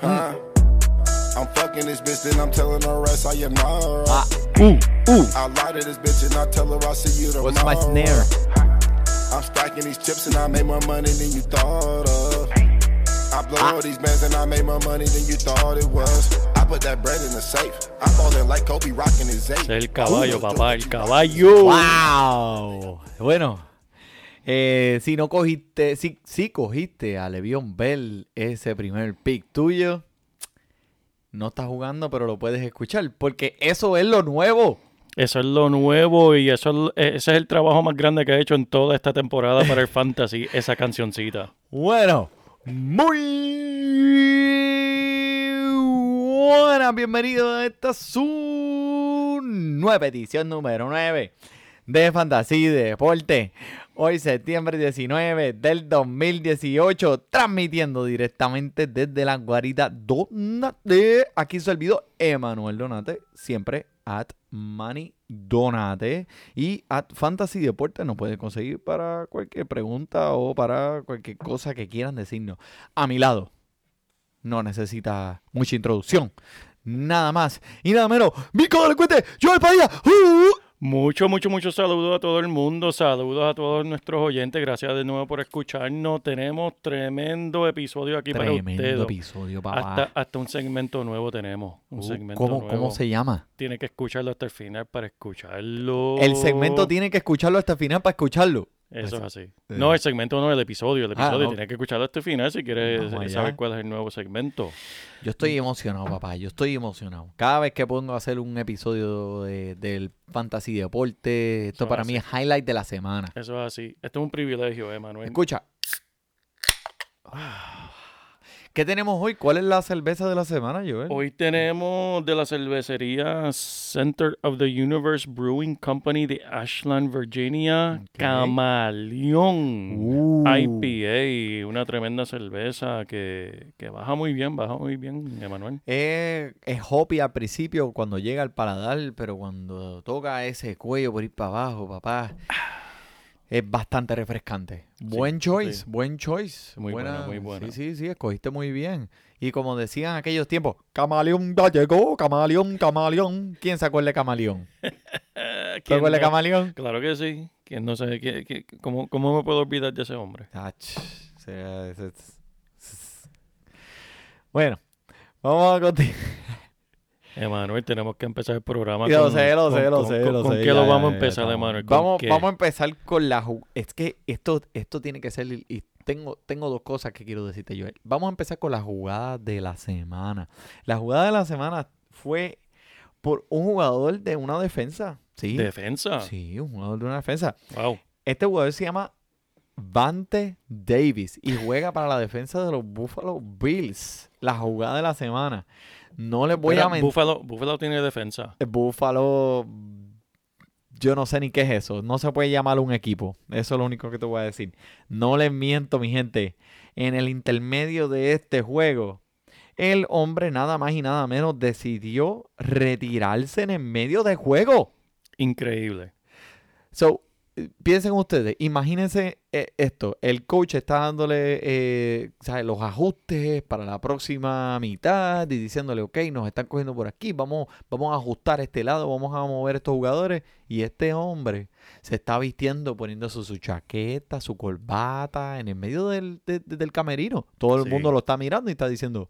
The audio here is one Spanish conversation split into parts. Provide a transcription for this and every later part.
Huh? I'm fucking this bitch, then I'm telling her rest I am not. Ah, ooh, ooh. I lie to this bitch and I tell her I'll see you tomorrow. What's my snare? I'm stacking these chips and I make more money than you thought of. I blow all these bands and I make more money than you thought it was. I put that bread in the safe. I'm falling like Kobe rocking his eight. Ese es el caballo, papá, el caballo. ¡Wow! Bueno, eh, si no cogiste, si, si cogiste a Le'Veon Bell ese primer pick tuyo, no estás jugando, pero lo puedes escuchar, porque eso es lo nuevo. Eso es lo nuevo y eso es- ese es el trabajo más grande que ha hecho en toda esta temporada para el Fantasy, esa cancioncita. Bueno, muy buenas, bienvenidos a esta su nueva edición número 9 de Fantasía de Deporte. Hoy septiembre 19 del 2018, transmitiendo directamente desde la guarida Donate. Aquí su servidor Emanuel Donate, siempre at Manny Donate y at Fantasy Deporte nos puede conseguir para cualquier pregunta o para cualquier cosa que quieran decirnos. A mi lado, no necesita mucha introducción. Nada más y nada menos. Mico Delincuente, Joel Padilla. ¡Uh! Mucho, mucho, mucho saludos a todo el mundo, saludos a todos nuestros oyentes, gracias de nuevo por escucharnos. Tenemos tremendo episodio aquí para Tremendo ustedes. episodio, papá. Hasta, hasta un segmento nuevo tenemos. Un Uh, segmento ¿Cómo, nuevo. ¿Cómo se llama? Tiene que escucharlo hasta el final para escucharlo. El segmento tiene que escucharlo hasta el final para escucharlo. Eso es así. Eh. No, el segmento no, el episodio. El Ah, episodio no. tiene que escucharlo hasta el final si quieres Vamos allá. saber cuál es el nuevo segmento. Yo estoy emocionado, papá. Yo estoy emocionado. Cada vez que pongo a hacer un episodio de- del Fantasy Deporte, esto Eso para es mí es highlight de la semana. Eso es así. Esto es un privilegio, eh, Manuel. Escucha. ¿Qué tenemos hoy? ¿Cuál es la cerveza de la semana, Joel? Hoy tenemos de la cervecería Center of the Universe Brewing Company de Ashland, Virginia. Camaleón Uh. IPA, una tremenda cerveza que, que baja muy bien, baja muy bien, Emanuel. Es, es hoppy al principio cuando llega al paladar, pero cuando toca ese cuello por ir para abajo, papá, es bastante refrescante. Buen choice, sí. buen choice. Muy buena, muy buena. Sí, sí, sí, escogiste muy bien. Y como decían en aquellos tiempos, camaleón ya llegó, camaleón, camaleón. ¿Quién se acuerda de camaleón? Eh, ¿Te ¿quién acuerdas de no? camaleón? Claro que sí. ¿Quién no sabe qué- qué- cómo, ¿Cómo me puedo olvidar de ese hombre? Ach, Bueno, vamos a continuar. Emanuel, tenemos que empezar el programa. Lo con- sé, lo con- sé, lo con- sé, con- lo ¿Con sé, qué ya, lo ya, vamos a empezar. Emanuel? ¿Con Vamos, qué? vamos a empezar con la Es que esto, esto tiene que ser. Y tengo, tengo dos cosas que quiero decirte, Joel. Vamos a empezar con la jugada de la semana. La jugada de la semana fue por un jugador de una defensa. Sí. Defensa. Sí, un jugador de una defensa. Wow. Este jugador se llama Vante Davis y juega para la defensa de los Buffalo Bills. La jugada de la semana. No les voy a mentir. Buffalo, Buffalo tiene defensa. El Buffalo, yo no sé ni qué es eso. No se puede llamar un equipo. Eso es lo único que te voy a decir. No les miento, mi gente. En el intermedio de este juego, el hombre nada más y nada menos decidió retirarse en el medio del juego. Increíble. So, eh, piensen ustedes, imagínense eh, esto, el coach está dándole eh, ¿sabes? los ajustes para la próxima mitad y diciéndole, ok, nos están cogiendo por aquí, vamos, vamos a ajustar este lado, vamos a mover estos jugadores y este hombre se está vistiendo, poniéndose su chaqueta, su corbata en el medio del, de- de- del camerino. Todo el Sí. mundo lo está mirando y está diciendo,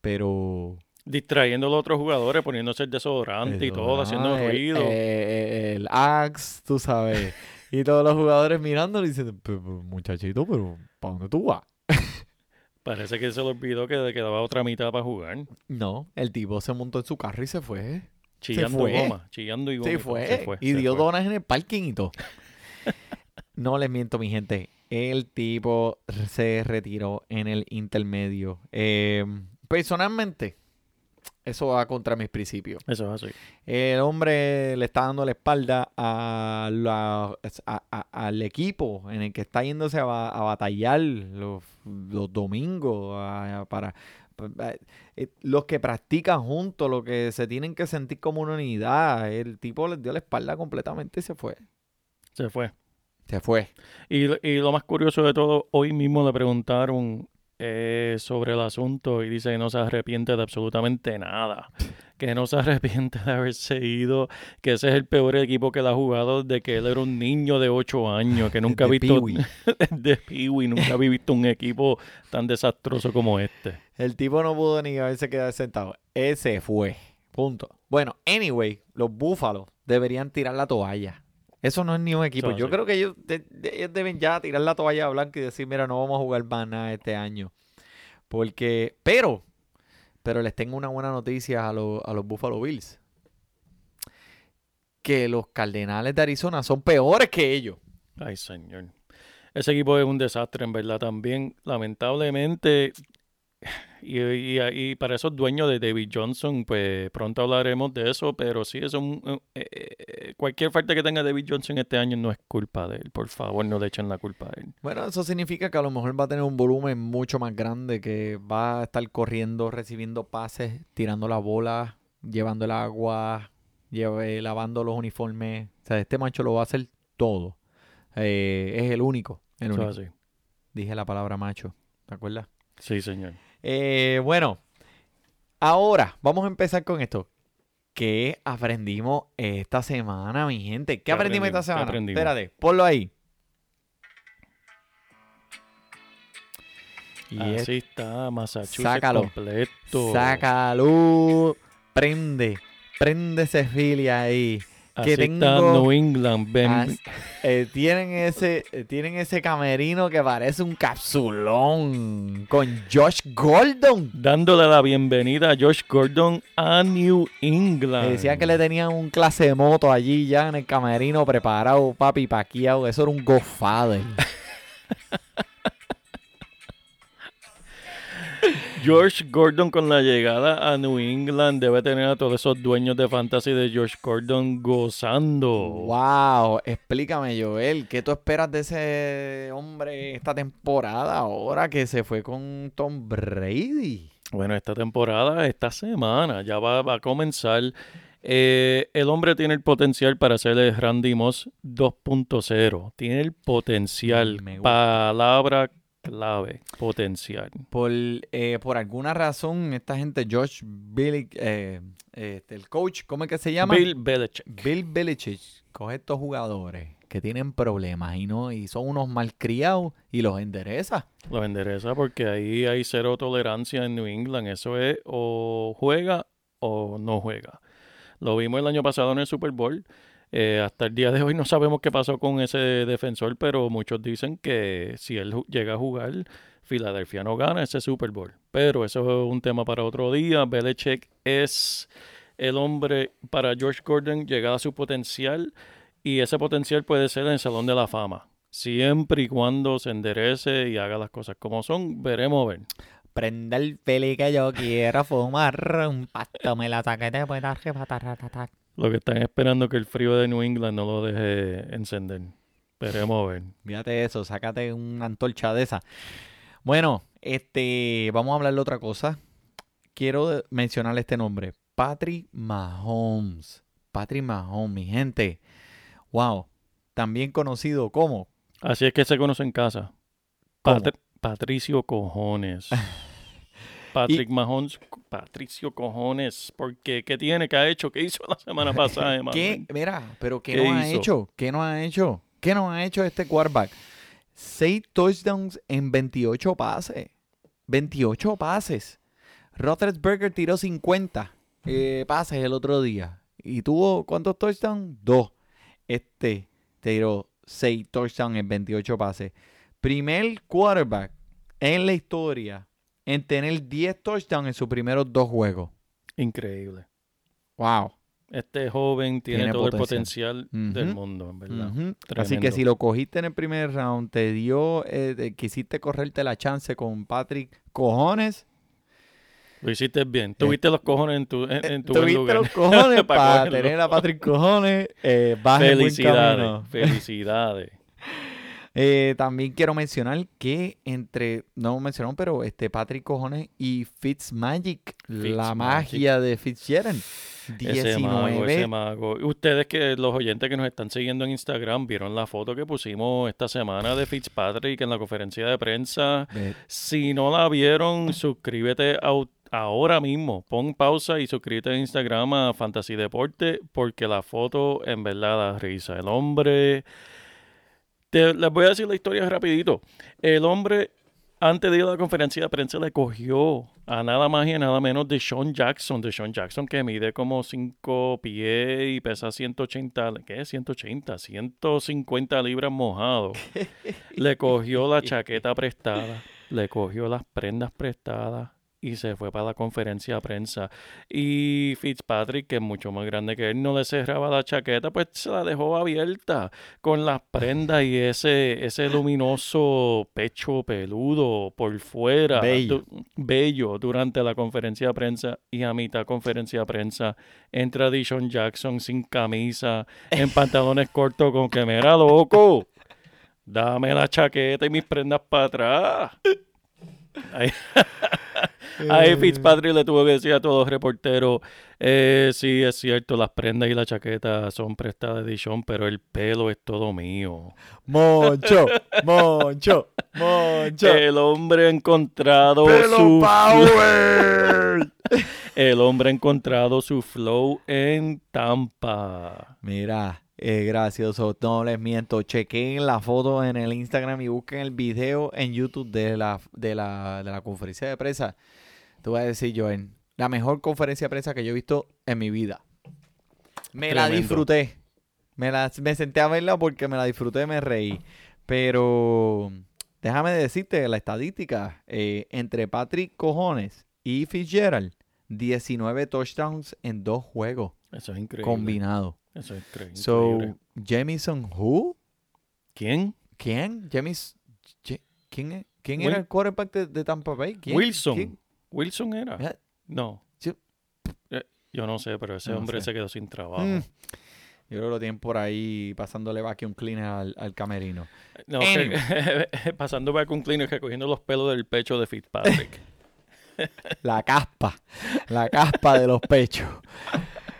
pero... Distrayendo a los otros jugadores, poniéndose el desodorante y todo, haciendo Ah, el- ruido. eh, el Axe, tú sabes. y todos los jugadores mirándolo y diciendo, "Pero, pero, muchachito, pero ¿para dónde tú vas? Parece que se le olvidó que le quedaba otra mitad para jugar. No, el tipo se montó en su carro y se fue. Chillando fue. goma, chillando y goma. Se fue. se fue, y se dio fue. donas en el parking y todo. no les miento, mi gente. El tipo se retiró en el intermedio. Eh, personalmente, eso va contra mis principios. Eso es así. El hombre le está dando la espalda a la- a- a- al equipo en el que está yéndose a, ba- a batallar los, los domingos para pa- eh, los que practican juntos, los que se tienen que sentir como una unidad. El tipo les dio la espalda completamente y se fue. Se fue. Se fue. Y, y lo más curioso de todo, hoy mismo le preguntaron eh, sobre el asunto y dice que no se arrepiente de absolutamente nada. Que no se arrepiente de haberse ido, que ese es el peor equipo que él ha jugado desde que él era un niño de 8 años, que nunca ha visto de Peewee, nunca había visto un equipo tan desastroso como este. El tipo no pudo ni haberse quedado sentado. Ese fue. Punto. Bueno, anyway, los búfalos deberían tirar la toalla. Eso no es ni un equipo. Yo sí. creo que ellos, de- de- ellos deben ya tirar la toalla blanca y decir, mira, no vamos a jugar más nada este año. Porque, pero, pero les tengo una buena noticia a, los- a los Buffalo Bills. Que los Cardenales de Arizona son peores que ellos. Ay, señor. Ese equipo es un desastre, en verdad, también. Lamentablemente, y, y- y para esos dueños de David Johnson, pues pronto hablaremos de eso, pero sí, es un, eh, eh, cualquier falta que tenga David Johnson este año no es culpa de él. Por favor, no le echen la culpa a él. Bueno, eso significa que a lo mejor va a tener un volumen mucho más grande, que va a estar corriendo, recibiendo pases, tirando la bola, llevando el agua, lleve- lavando los uniformes. O sea, este macho lo va a hacer todo. Eh, es el único. El único. Dije la palabra macho. ¿Te acuerdas? Sí, señor. Eh, bueno, ahora vamos a empezar con esto. ¿Qué aprendimos esta semana, mi gente? ¿Qué, ¿Qué aprendimos esta semana? aprendimos? Espérate, ponlo ahí. Y es- Así está, Massachusetts Sácalo. completo. Sácalo. Prende. Prende ese filia Así que está tengo- New England. Ven, As- eh, tienen, ese, eh, tienen ese camerino que parece un capsulón. Con Josh Gordon. dándole la bienvenida a Josh Gordon a New England. Decían que le tenían un clase de moto allí ya en el camerino preparado, papi, paqueado. Eso era un Godfather. George Gordon con la llegada a New England debe tener a todos esos dueños de fantasy de George Gordon gozando. wow. Explícame, Joel, ¿qué tú esperas de ese hombre esta temporada ahora que se fue con Tom Brady? Bueno, esta temporada, esta semana, ya va, va a comenzar. Eh, el hombre tiene el potencial para ser el Randy Moss 2.0. Tiene el potencial. Palabra clave. Potencial. Por, eh, por alguna razón, esta gente, Josh Billy, eh, este, el coach, ¿cómo es que se llama? Bill Belichick. Bill Belichick coge estos jugadores que tienen problemas y no y son unos malcriados y los endereza. Lo endereza porque ahí hay cero tolerancia en New England. Eso es o juega o no juega. Lo vimos el año pasado en el Super Bowl. Eh, hasta el día de hoy no sabemos qué pasó con ese defensor, pero muchos dicen que si él llega a jugar, Filadelfia no gana ese Super Bowl. Pero eso es un tema para otro día. Belichick es el hombre para George Gordon llegar a su potencial y ese potencial puede ser en el Salón de la Fama. Siempre y cuando se enderece y haga las cosas como son, veremos ver. Prende el peli que yo quiero fumar. Un pasto me la saqué de arrebatar. Lo que están esperando es que el frío de New England no lo deje encender. Veremos a ver. Fíjate eso, sácate una antorcha de esa. Bueno, este, vamos a hablar de otra cosa. Quiero mencionar este nombre. Patrick Mahomes. Patrick Mahomes, mi gente. Wow. También conocido como Así es que se conoce en casa. Patricio Cojones. Patrick Mahomes, Patricio Cojones. Porque, ¿qué tiene? ¿Qué ha hecho? ¿Qué hizo la semana pasada. Mira, pero ¿qué, ¿Qué no ha hecho? ¿Qué no ha hecho? ¿Qué no ha hecho este quarterback? Seis touchdowns en 28 pases. 28 pases. Roethlisberger tiró 50 eh, pases el otro día. ¿Y tuvo cuántos touchdowns? Dos. Este tiró 6 touchdowns en 28 pases. Primer quarterback en la historia en tener 10 touchdowns en sus primeros dos juegos. Increíble. Wow. Este joven tiene, Tiene todo el potencial. del mundo, en verdad. Así que si lo cogiste en el primer round, te dio, eh, quisiste correrte la chance con Patrick Cojones, Lo hiciste bien. Tuviste los cojones en tu, en, en tu Eh, tuviste lugar. los cojones Pa' para tener a Patrick Cojones, eh, buen Felicidades. Eh, también quiero mencionar que entre, no mencionaron, pero este Patrick Cojones y Fitzmagic, la Fitzmagic. magia de Fitzgerald. Ese mago, 19. ese mago. Ustedes que los oyentes que nos están siguiendo en Instagram vieron la foto que pusimos esta semana de Fitzpatrick en la conferencia de prensa. Si no la vieron, suscríbete ahora mismo. Pon pausa y suscríbete en Instagram a Fantasy Deporte porque la foto en verdad da risa. El hombre... Te, les voy a decir la historia rapidito. El hombre, antes de ir a la conferencia de prensa, le cogió a nada más y a nada menos de Sean Jackson. De Sean Jackson que mide como 5 pies y pesa 180, ¿qué? 180, 150 libras mojado. Le cogió la chaqueta prestada, le cogió las prendas prestadas y se fue para la conferencia de prensa. Y Fitzpatrick, que es mucho más grande que él, no le cerraba la chaqueta, pues se la dejó abierta con las prendas y ese, ese luminoso pecho peludo por fuera. Bello. Du- bello durante la conferencia de prensa y a mitad conferencia de prensa entra Dishon Jackson sin camisa, en pantalones cortos con que me era loco. Dame la chaqueta y mis prendas para atrás. Ahí, ahí Fitzpatrick le tuvo que decir a todos los reporteros, eh, sí, es cierto, las prendas y la chaqueta son prestadas de Dishon, pero el pelo es todo mío. Moncho, Moncho, Moncho. El hombre ha encontrado Pelo su Power. el hombre ha encontrado su flow en Tampa. Mira, eh, gracioso, no les miento. Chequen la foto en el Instagram y busquen el video en YouTube de la, de la, de la conferencia de prensa. Te voy a decir, Joel, la mejor conferencia de prensa que yo he visto en mi vida. Me la disfruté. Me, la, me senté a verla porque me la disfruté, me reí. Pero déjame decirte la estadística. eh, entre Patrick Cojones y Fitzgerald, 19 touchdowns en dos juegos Eso es increíble. combinados. Eso es incre- So, increíble. Jamison, who? ¿Quién? ¿Quién? James, Je- ¿quién, quién era el quarterback de, de Tampa Bay? ¿Quién? Wilson. ¿Quién? Wilson era. Eh, No. Yo- Eh, Yo no sé, pero ese No hombre sé. se quedó sin trabajo. Mm. Yo creo que lo tienen por ahí pasándole vacuum cleaner al, al camerino. No, que- pasando vacuum cleaner, recogiendo los pelos del pecho de Fitzpatrick. La caspa, la caspa de los pechos.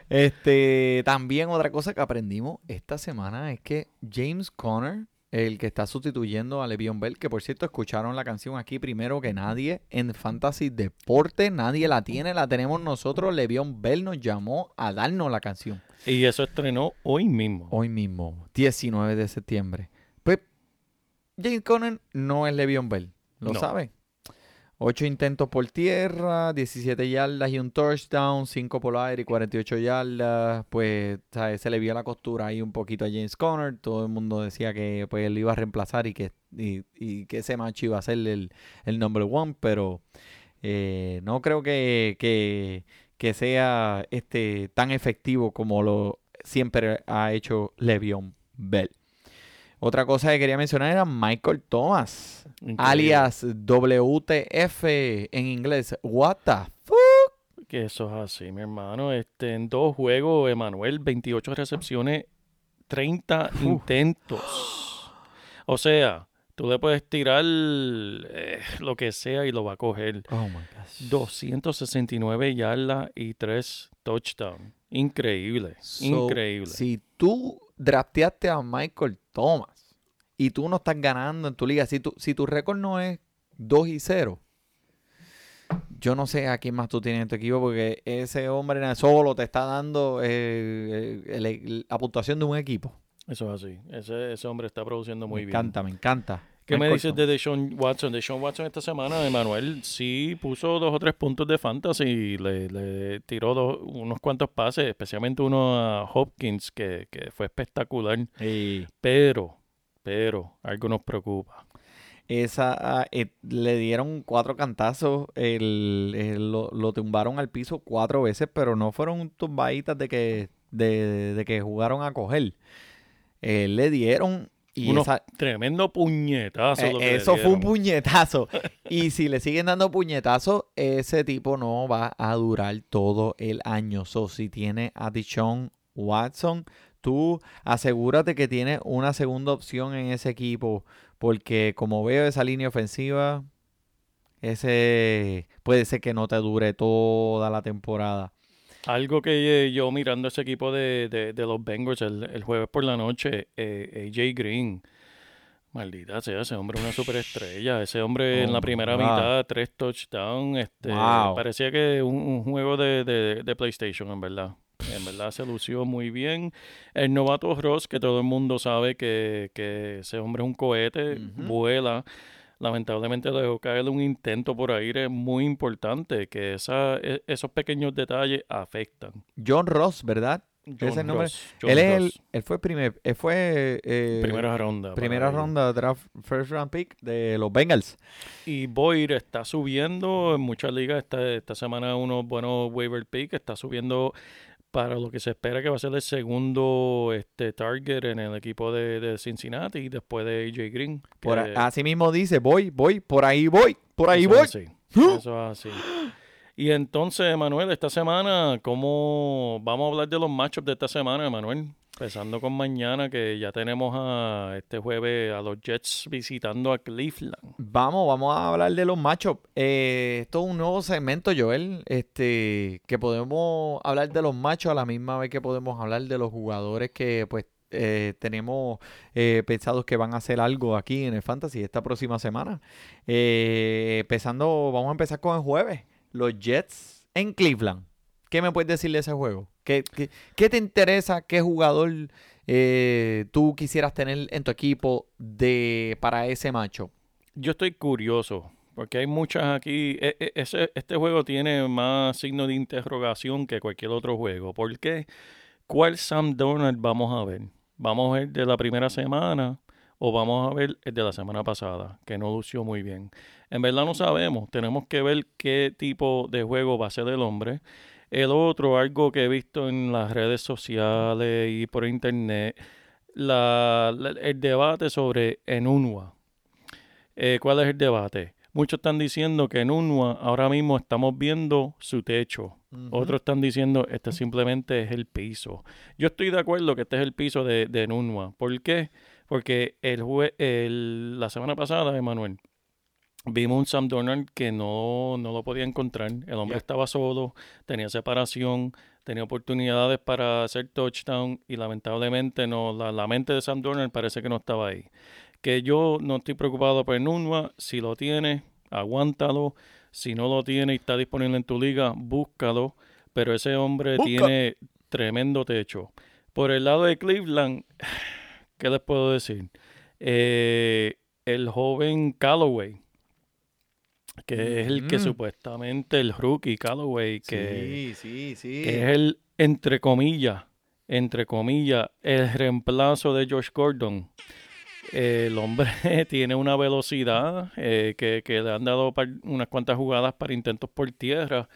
Este, también otra cosa que aprendimos esta semana es que James Conner, el que está sustituyendo a Le'Veon Bell, que por cierto escucharon la canción aquí primero que nadie en Fantasy Deporte, nadie la tiene, la tenemos nosotros. Le'Veon Bell nos llamó a darnos la canción y eso estrenó hoy mismo. hoy mismo, 19 de septiembre. Pues James Conner no es Le'Veon Bell, lo No. sabe. 8 intentos por tierra, 17 yardas y un touchdown, 5 por aire y 48 yardas. Pues ¿sabes? se le vio la costura ahí un poquito a James Conner. Todo el mundo decía que pues, él iba a reemplazar y que, y que ese macho iba a ser el, el number one, pero eh, no creo que, que, que sea este, tan efectivo como lo siempre ha hecho Le'Veon Bell. Otra cosa que quería mencionar era Michael Thomas, Increíble. alias WTF en inglés. What the fuck? Que eso es así, mi hermano. Este, en dos juegos, Emanuel, 28 recepciones, 30 intentos. O sea, tú le puedes tirar eh, lo que sea y lo va a coger. Oh my gosh. 269 yardas y 3 touchdowns. Increíble, So, increíble. Si tú drafteaste a Michael Thomas y tú no estás ganando en tu liga, si tu, si tu récord no es 2 y 0, yo no sé a quién más tú tienes en tu equipo porque ese hombre solo te está dando eh, el- el- la puntuación de un equipo. Eso es así. Ese, ese hombre está produciendo muy me bien. encanta, me encanta. ¿Qué me dices de Deshaun Watson? Deshaun Watson esta semana, Emanuel, sí puso dos o tres puntos de fantasy, le, le tiró dos- unos cuantos pases, especialmente uno a Hopkins, que, que fue espectacular. Pero, pero, algo nos preocupa. esa, ah, eh, le dieron cuatro cantazos, el, el- lo, lo tumbaron al piso cuatro veces, pero no fueron tumbaditas de que de, de que jugaron a coger. Eh, le dieron y esa- Tremendo puñetazo. eh, que eso fue un puñetazo. y si le siguen dando puñetazos, ese tipo no va a durar todo el año. So, si tiene a Deshaun Watson, tú asegúrate que tiene una segunda opción en ese equipo. Porque como veo esa línea ofensiva, ese puede ser que no te dure toda la temporada. Algo que eh, yo mirando ese equipo de, de- de los Bengals el, el jueves por la noche, eh, AJ Green. Maldita sea, ese hombre es una superestrella. Ese hombre en la primera wow. mitad, tres touchdowns. Este, Wow. Parecía que un, un juego de, de- de PlayStation, en verdad. En verdad se lució muy bien. El novato Ross, que todo el mundo sabe que, que ese hombre es un cohete, vuela. Lamentablemente dejó caer un intento por aire muy importante, que esa, e- esos pequeños detalles afectan. John Ross, ¿verdad? John Ese Ross, John él, es el, él fue primer, él fue eh, primera ronda. primera ronda draft first round pick de los Bengals. Y Boyd está subiendo en muchas ligas. Esta, esta semana unos buenos waiver pick. Está subiendo para lo que se espera que va a ser el segundo este, target en el equipo de, de Cincinnati después de AJ Green. Por a- así mismo dice, voy, voy, por ahí voy, por ahí Eso voy. es así, Eso es así. Y entonces, Manuel, esta semana, ¿cómo vamos a hablar de los matchups de esta semana, Manuel? Empezando con mañana, que ya tenemos a este jueves a los Jets visitando a Cleveland. Vamos, vamos a hablar de los matchups. Eh, esto es un nuevo segmento, Joel, este, que podemos hablar de los machos a la misma vez que podemos hablar de los jugadores que pues eh, tenemos eh, pensados que van a hacer algo aquí en el Fantasy esta próxima semana. Eh, empezando, vamos a empezar con el jueves. Los Jets en Cleveland. ¿Qué me puedes decir de ese juego? ¿Qué, te interesa? ¿Qué jugador eh, tú quisieras tener en tu equipo de, para ese macho? Yo estoy curioso, porque hay muchas aquí. e- e- ese- este juego tiene más signo de interrogación que cualquier otro juego. ¿Por qué? ¿Cuál Sam Donald vamos a ver? ¿Vamos a ver de la primera semana o vamos a ver el de la semana pasada, que no lució muy bien? En verdad no sabemos. Tenemos que ver qué tipo de juego va a ser el hombre. El otro, algo que he visto en las redes sociales y por internet, la- la- el debate sobre Enunwa. Eh, ¿Cuál es el debate? Muchos están diciendo que en UNWA ahora mismo estamos viendo su techo. Otros están diciendo este simplemente es el piso. Yo estoy de acuerdo que este es el piso de, de Nunua. ¿Por qué? Porque el, jue- el- la semana pasada, Emanuel, vimos un Sam Donald que no, no lo podía encontrar. El hombre estaba solo, tenía separación, tenía oportunidades para hacer touchdown y lamentablemente no, la, la mente de Sam Donald parece que no estaba ahí. Que yo no estoy preocupado por Nunua. Si lo tiene, aguántalo. Si no lo tiene y está disponible en tu liga, búscalo. Pero ese hombre Busca. tiene tremendo techo. Por el lado de Cleveland, ¿qué les puedo decir? Eh, el joven Callaway, que es el que Mm. supuestamente el rookie Callaway, que, sí, sí, sí. que es el, entre comillas, entre comillas, el reemplazo de Josh Gordon. El hombre tiene una velocidad eh, que, que le han dado par- unas cuantas jugadas para intentos por tierra,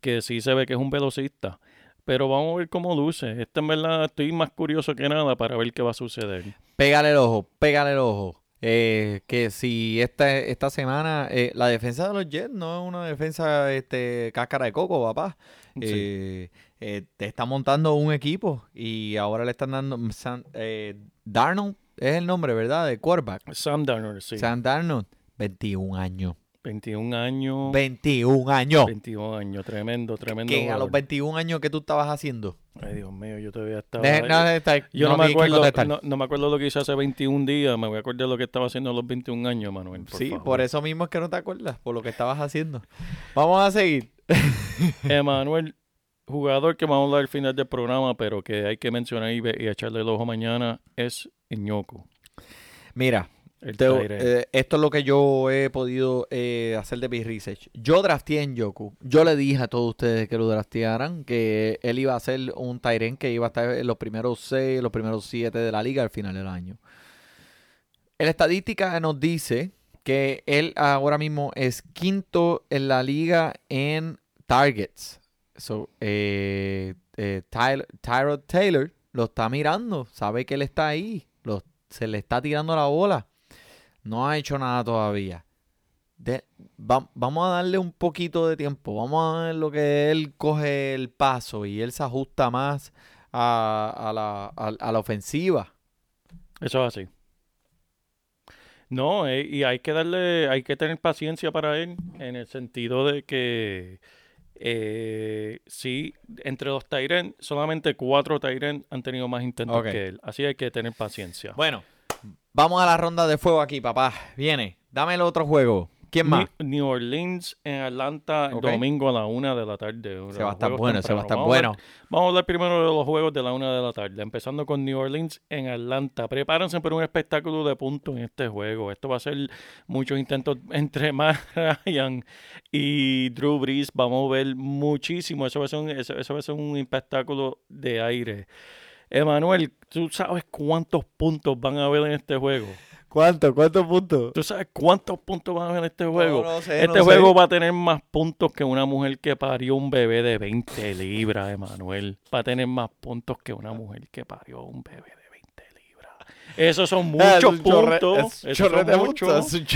que sí se ve que es un velocista. Pero vamos a ver cómo luce. Este en verdad estoy más curioso que nada para ver qué va a suceder. Pégale el ojo, pégale el ojo. Eh, que si esta, esta semana eh, la defensa de los Jets no es una defensa este, cáscara de coco, papá. Sí. Eh, eh, te está montando un equipo y ahora le están dando Sam- eh, Darnold es el nombre, ¿verdad? De quarterback. Sam Darnold, sí. Sam Darnold, 21 años. 21 años. 21 años. 21 años, tremendo, tremendo. Que a los jugador. 21 años que tú estabas haciendo. Ay, Dios mío, yo todavía estaba. Deja- no, está- yo no, me acuerdo, no, no me acuerdo lo que hice hace 21 días, me voy a acordar lo que estaba haciendo a los 21 años, Manuel. Por sí, favor. por eso mismo es que no te acuerdas, por lo que estabas haciendo. Vamos a seguir. Emanuel, jugador que vamos a hablar al final del programa, pero que hay que mencionar y, echarle el ojo mañana, es Iñoku. Mira, te- eh, esto es lo que yo he podido eh, hacer de mi research. Yo drafteé en Yoku. Yo le dije a todos ustedes que lo draftearan, que él iba a ser un Tyren que iba a estar en los primeros seis, los primeros siete de la liga al final del año. La estadística nos dice que él ahora mismo es quinto en la liga en targets. So, eh, eh, Tyler- Tyrod Taylor lo está mirando, sabe que él está ahí, lo- se le está tirando la bola. No ha hecho nada todavía. De- va- vamos a darle un poquito de tiempo. Vamos a ver lo que él coge el paso y él se ajusta más a, a la, a- a la ofensiva. Eso es así. No, eh, y hay que darle, hay que tener paciencia para él en el sentido de que eh, sí, entre los Tyren, solamente cuatro Tyren han tenido más intentos que él. Así hay que tener paciencia. Bueno, vamos a la ronda de fuego aquí, papá. Viene, dame el otro juego. ¿Quién más? New, Orleans en Atlanta domingo a la una de la tarde. Se va a estar bueno, se va a estar Vamos bueno. Vamos a hablar primero de los juegos de la una de la tarde, empezando con New Orleans en Atlanta. Prepárense para un espectáculo de puntos en este juego. Esto va a ser muchos intentos entre Matt Ryan y Drew Brees. Vamos a ver muchísimo. Eso va a ser un, eso, eso va a ser un espectáculo de aire. Emanuel, ¿tú sabes cuántos puntos van a haber en este juego? ¿Cuánto? ¿Cuántos puntos? ¿Tú sabes cuántos puntos van a haber en este juego? no sé, este no juego sé. va a tener más puntos que una mujer que parió un bebé de 20 libras, Emanuel. Va a tener más puntos que una mujer que parió un bebé de 20 libras. Esos son Ah, es muchos puntos. es Esos son de muchos. es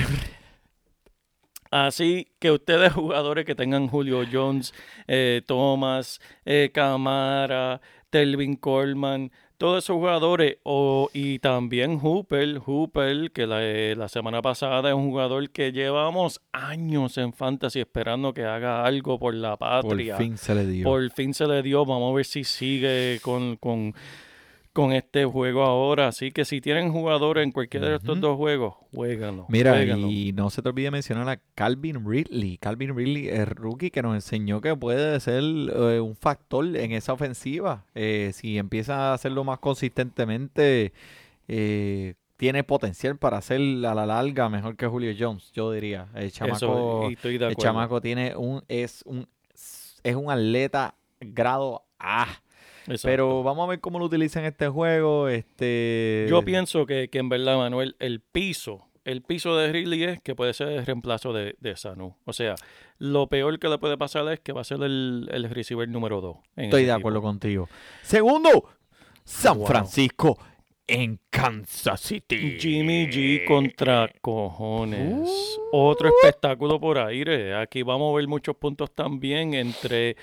Así que ustedes jugadores que tengan Julio Jones, eh, Thomas, eh, Camara, Telvin Coleman, todos esos jugadores, o, y también Hooper, Hooper, que la, eh, la semana pasada es un jugador que llevamos años en Fantasy esperando que haga algo por la Por patria. fin se le dio. Por fin se le dio. Vamos a ver si sigue con, con, con este juego ahora. Así que si tienen jugadores en cualquiera de estos dos juegos, jueguenlo. Mira, y no se te olvide mencionar a Calvin Ridley. Calvin Ridley es rookie que nos enseñó que puede ser eh, un factor en esa ofensiva. Eh, si empieza a hacerlo más consistentemente, eh, tiene potencial para hacer a la larga mejor que Julio Jones, yo diría. El chamaco, Eso, el chamaco tiene un es un es un atleta grado A. Exacto. Pero vamos a ver cómo lo utilizan este juego. Este Yo pienso que, que en verdad, Manuel, el piso, el piso de Ridley es que puede ser el reemplazo de, de Sanu. O sea, lo peor que le puede pasar es que va a ser el, el receiver número 2. Estoy de acuerdo contigo. Segundo, San Wow. Francisco en Kansas City. Jimmy G contra cojones. Uh. Otro espectáculo por aire. Aquí vamos a ver muchos puntos también entre,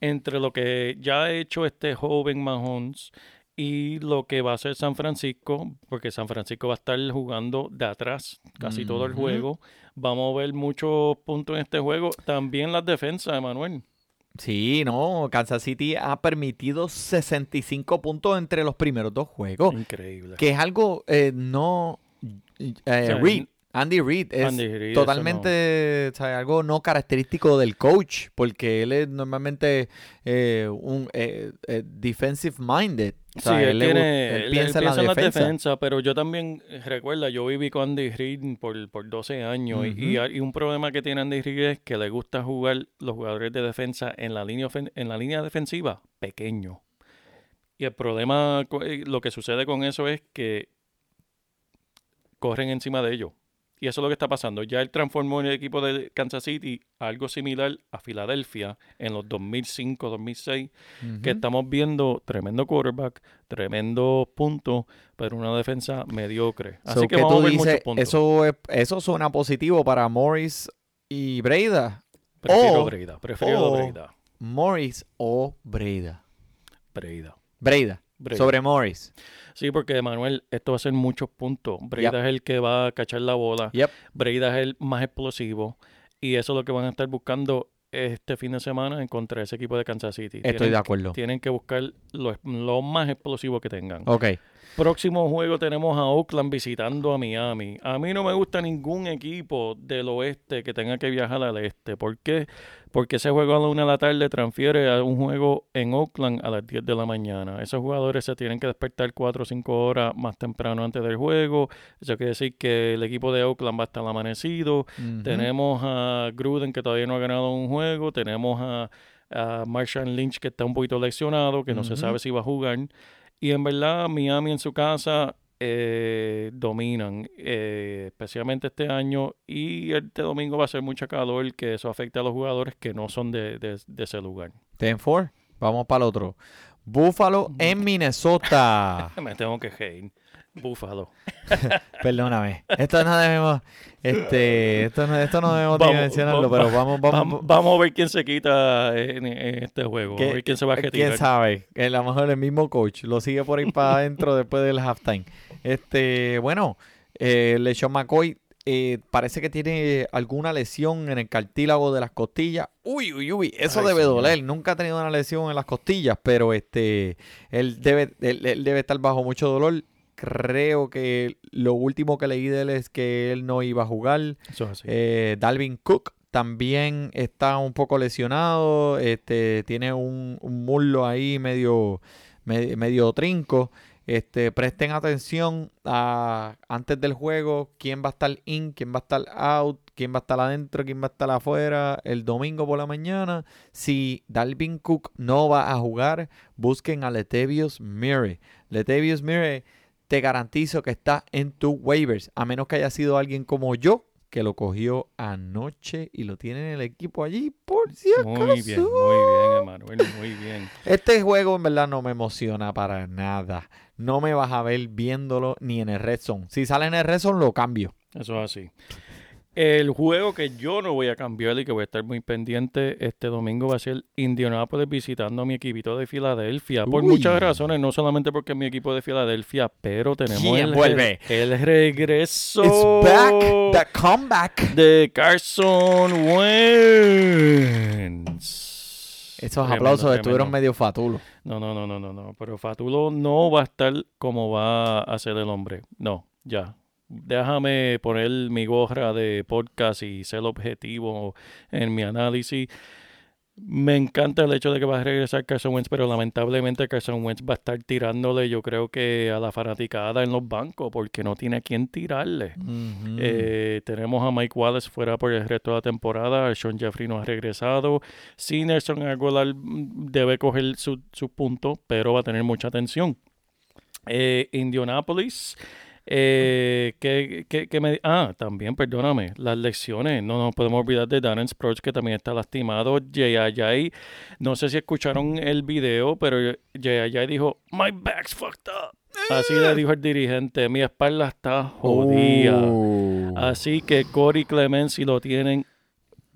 entre lo que ya ha hecho este joven Mahomes y lo que va a hacer San Francisco, porque San Francisco va a estar jugando de atrás casi todo el juego. Vamos a ver muchos puntos en este juego. También las defensas, Emanuel. Sí, no, Kansas City ha permitido 65 puntos entre los primeros dos juegos, Increíble. que es algo eh, no eh, sea, Andy Reid es Andy Reid, eso totalmente algo no característico del coach, porque él es normalmente eh, un eh, eh, defensive minded. O sea, sí, él, le gu- tiene, él él- él piensa en la defensa. pero yo también, recuerda, yo viví con Andy Reid por, por 12 años y- y, Ujú. y un problema que tiene Andy Reid es que le gusta jugar los jugadores de defensa en la línea, en la línea defensiva pequeño. Y el problema, lo que sucede con eso es que corren encima de ellos. Y eso es lo que está pasando. Ya él transformó en el equipo de Kansas City algo similar a Filadelfia en los 2005-2006 que estamos viendo tremendo quarterback, tremendo punto, pero una defensa mediocre. Así So, que ¿qué vamos a ver dices? muchos puntos. Eso, es- eso suena positivo para Morris y Breida. prefiero o- Breida, prefiero o- Breida, Morris o Breida. Breida. Breida. Breida. Sobre Morris. Sí, porque Manuel, esto va a ser muchos puntos. Breida Yep. es el que va a cachar la bola. Yep. Breida es el más explosivo. Y eso es lo que van a estar buscando este fin de semana en contra de ese equipo de Kansas City. Estoy Tienen de acuerdo. Tienen que buscar lo, lo más explosivo que tengan. Ok. Próximo juego tenemos a Oakland visitando a Miami. A mí no me gusta ningún equipo del oeste que tenga que viajar al este. ¿Por qué? Porque ese juego a la una de la tarde transfiere a un juego en Oakland a las 10 de la mañana. Esos jugadores se tienen que despertar 4 o 5 horas más temprano antes del juego. Eso quiere decir que el equipo de Oakland va a estar amanecido. Tenemos a Gruden que todavía no ha ganado un juego. Tenemos a, a Marshall Lynch que está un poquito lesionado, que no se sabe si va a jugar. Y en verdad, Miami en su casa eh, dominan, eh, especialmente este año. Y este domingo va a ser mucha calor, que eso afecta a los jugadores que no son de, de- de ese lugar. 10-4. Vamos para el otro. Buffalo en Minnesota. Me tengo que hate. Búfalo. Perdóname. Esto no debemos. Este, esto no, esto no debemos Vamos, mencionarlo, va- pero vamos, vamos. Vamos, vamos a ver quién se quita en, en este juego. ¿Qué- a ver quién se va a ¿Quién retirar. sabe? A lo mejor el mismo coach lo sigue por ahí para adentro después del halftime. Este, bueno, eh, LeSean McCoy eh, parece que tiene alguna lesión en el cartílago de las costillas. Uy, uy, uy, eso Ay, debe señor. doler. Nunca ha tenido una lesión en las costillas, pero este, él debe, él, él debe estar bajo mucho dolor. Creo que lo último que leí de él es que él no iba a jugar. Eso es así. Eh, Dalvin Cook también está un poco lesionado. Este, tiene un, un muslo ahí medio, me- medio trinco. Este, presten atención a, antes del juego quién va a estar in, quién va a estar out, quién va a estar adentro, quién va a estar afuera el domingo por la mañana. Si Dalvin Cook no va a jugar, busquen a Latavius Murray. Latavius Murray te garantizo que está en tu waivers, a menos que haya sido alguien como yo que lo cogió anoche y lo tiene en el equipo allí por si acaso. Muy bien, muy bien, Emanuel. Muy bien. Este juego en verdad no me emociona para nada. No me vas a ver viéndolo ni en el Red Zone. Si sale en el Red Zone lo cambio. Eso es así. El juego que yo no voy a cambiar y que voy a estar muy pendiente este domingo va a ser Indianapolis visitando a mi equipito de Filadelfia. Por Uy. muchas razones, no solamente porque es mi equipo de Filadelfia, pero tenemos ¿Quién el, vuelve? el regreso It's back, the comeback. de Carson Wentz. Esos Tremendo, aplausos estuvieron tremendo. medio fatulos. No, no, no, no, no, no. Pero Fatulo no va a estar como va a ser el hombre. No, ya. Déjame poner mi gorra de podcast y ser objetivo en mi análisis. Me encanta el hecho de que va a regresar Carson Wentz, pero lamentablemente Carson Wentz va a estar tirándole, yo creo que a la fanaticada en los bancos, porque no tiene a quién tirarle. Eh, tenemos a Mike Wallace fuera por el resto de la temporada. Sean Jeffrey no ha regresado. Sí, Nelson Aguilar debe coger su, su punto, pero va a tener mucha atención. Eh, Indianapolis. Eh, que, que- que me, ah, también, perdóname, las lecciones. No nos podemos olvidar de Darren Sproles, que también está lastimado. Jay no sé si escucharon el video, pero Jay dijo: My back's fucked up. Así le dijo el dirigente: Mi espalda está jodida. Uh. Así que Corey Clement, si lo tienen,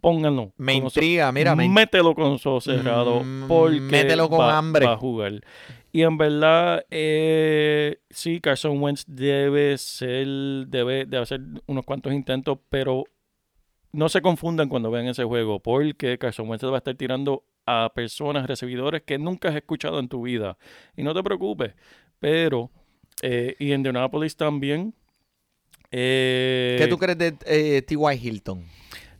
pónganlo. Me intriga, mira, Mételo con los ojos cerrados. Mm, porque mételo con va, hambre. va a jugar. Y en verdad, eh, sí, Carson Wentz debe ser, debe de hacer unos cuantos intentos, pero no se confundan cuando vean ese juego, porque Carson Wentz va a estar tirando a personas, recibidores que nunca has escuchado en tu vida. Y no te preocupes, pero, eh, y Indianapolis también. Eh, ¿Qué tú crees de eh, T.Y. Hilton?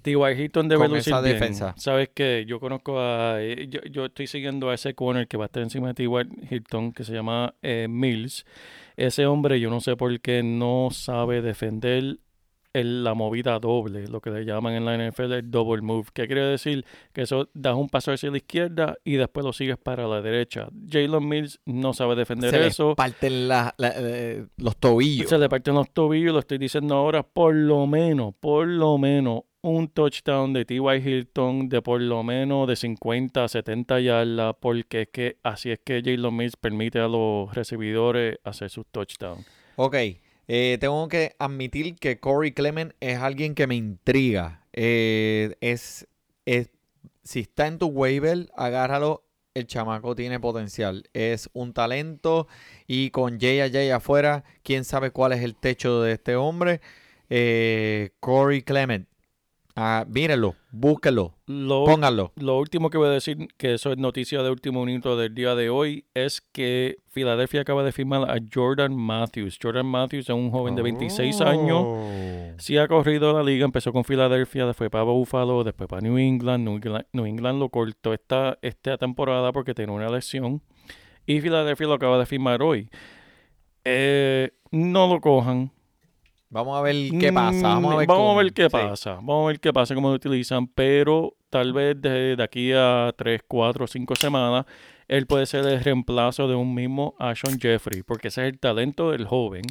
T.Y. Hilton debe con lucir esa bien. defensa? Sabes que yo conozco a. eh, Yo, yo estoy siguiendo a ese corner que va a estar encima de T.Y. Hilton, que se llama eh, Mills. Ese hombre, yo no sé por qué no sabe defender el- la movida doble, lo que le llaman en la NFL el double move. ¿Qué quiere decir? Que eso das un paso hacia la izquierda y después lo sigues para la derecha. Jalen Mills no sabe defender Se le eso. parten la- la- eh, los tobillos. Se le parten los tobillos, lo estoy diciendo ahora, por lo menos, por lo menos un touchdown de T.Y. Hilton de por lo menos de 50 a 70 yardas, porque es que así es que Jalen Mills permite a los recibidores hacer sus touchdowns. Ok, eh, tengo que admitir que Corey Clement es alguien que me intriga. Eh, es, es- si está en tu waiver, agárralo. El chamaco tiene potencial. Es un talento y con Jay afuera, quién sabe cuál es el techo de este hombre. Eh, Corey Clement. Ah, mírenlo, búsquenlo, Lo, pónganlo. lo último que voy a decir, que eso es noticia de último minuto del día de hoy, es que Filadelfia acaba de firmar a Jordan Matthews. Jordan Matthews es un joven de 26 años. Sí ha corrido la liga, empezó con Filadelfia, después para Buffalo, después para New England. New England, New England lo cortó esta, esta temporada porque tenía una lesión. Y Filadelfia lo acaba de firmar hoy. Eh, no lo cojan. Vamos a ver qué pasa. Vamos a ver, Mm, a qué sí. pasa. Vamos a ver qué pasa, cómo lo utilizan. Pero tal vez de, de aquí a 3, 4, 5 semanas, él puede ser el reemplazo de un mismo Ashon Jeffrey. Porque ese es el talento del joven.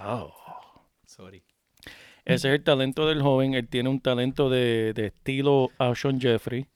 Oh. Sorry. Ese es el talento del joven. Él tiene un talento de, de estilo Ashon Jeffrey.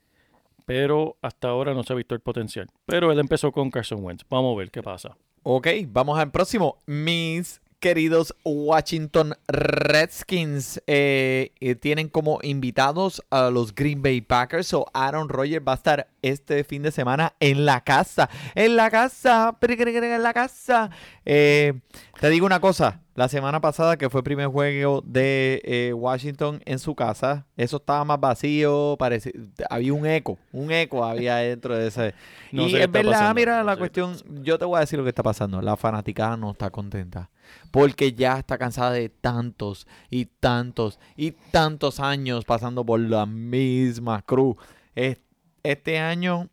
pero hasta ahora no se ha visto el potencial. Pero él empezó con Carson Wentz. Vamos a ver qué pasa. Ok, vamos al próximo. Mis queridos Washington Redskins eh, eh, tienen como invitados a los Green Bay Packers. O Aaron Rodgers va a estar este fin de semana en la casa. En la casa. En la casa. Eh, te digo una cosa. La semana pasada, que fue el primer juego de eh, Washington en su casa, eso estaba más vacío, parece, había un eco, un eco había dentro de ese. No y es verdad, pasando, mira no la cuestión, yo te voy a decir lo que está pasando. La fanaticada no está contenta. Porque ya está cansada de tantos y tantos y tantos años pasando por la misma cruz. Es- Este año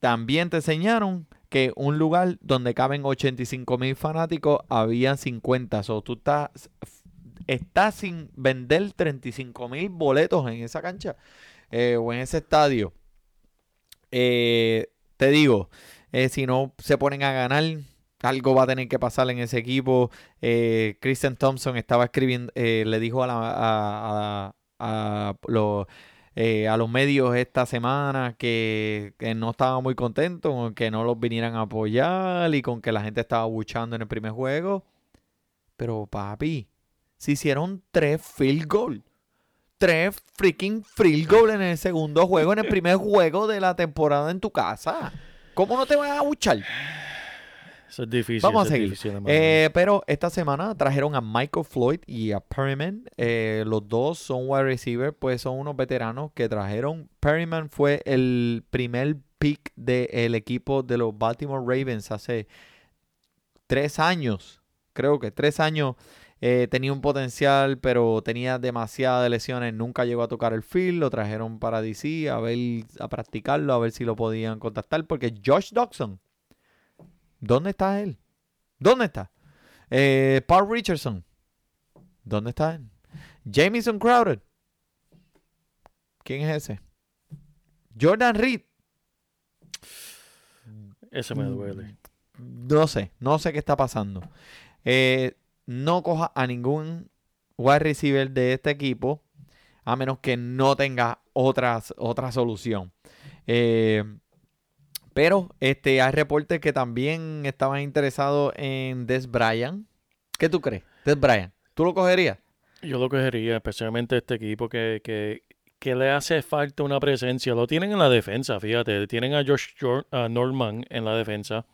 también te enseñaron que un lugar donde caben 85 mil fanáticos había 50. O tú estás, estás sin vender 35 mil boletos en esa cancha eh, o en ese estadio. Eh, te digo, eh, si no se ponen a ganar, algo va a tener que pasar en ese equipo. Christian Thompson estaba escribiendo, le dijo a, la- a los, eh, a los medios esta semana que, que no estaba muy contento con que no los vinieran a apoyar y con que la gente estaba buchando en el primer juego. Pero papi, se hicieron tres field goal. Tres freaking field goal en el segundo juego, en el primer juego de la temporada en tu casa. ¿Cómo no te van a buchar? Eso es difícil. Vamos a seguir. difícil. Eh, pero esta semana trajeron a Michael Floyd y a Perryman. Eh, los dos son wide receiver, pues son unos veteranos que trajeron. Perryman fue el primer pick del equipo de los Baltimore Ravens hace tres años. Creo que tres años. Eh, tenía un potencial, pero tenía demasiadas lesiones. Nunca llegó a tocar el field. Lo trajeron para DC a ver, a practicarlo, a ver si lo podían contactar. Porque Josh Dodson, ¿dónde está él? ¿Dónde está? Eh, Paul Richardson. ¿Dónde está él? Jamison Crowder. ¿Quién es ese? Jordan Reed. Ese me duele. No sé, no sé qué está pasando. Eh, no coja a ningún wide receiver de este equipo a menos que no tenga otras, otra solución. Eh, pero este, hay reportes que también estaban interesados en Des Bryant. ¿Qué tú crees? Des Bryant. ¿Tú lo cogerías? Yo lo cogería, especialmente este equipo que, que, que le hace falta una presencia. Lo tienen en la defensa, fíjate. Tienen a Josh a Norman en la defensa.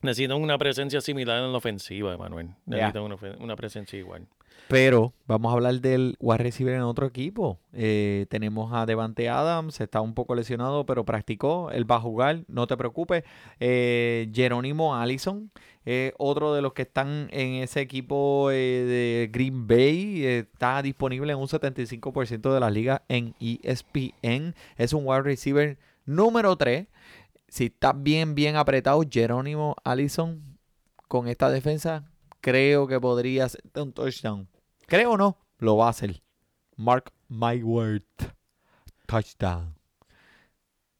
Necesitan una presencia similar en la ofensiva, Emanuel. Necesitan una presencia igual. Pero vamos a hablar del wide receiver en otro equipo. Eh, tenemos a Devante Adams, está un poco lesionado, pero practicó. Él va a jugar, no te preocupes. Eh, Jerónimo Allison, eh, otro de los que están en ese equipo eh, de Green Bay, está disponible en un 75% de las ligas en ESPN. Es un wide receiver número 3. Si está bien, bien apretado, Jerónimo Allison con esta defensa, creo que podría hacer un touchdown. Creo o no, lo va a hacer. Mark my word. Touchdown.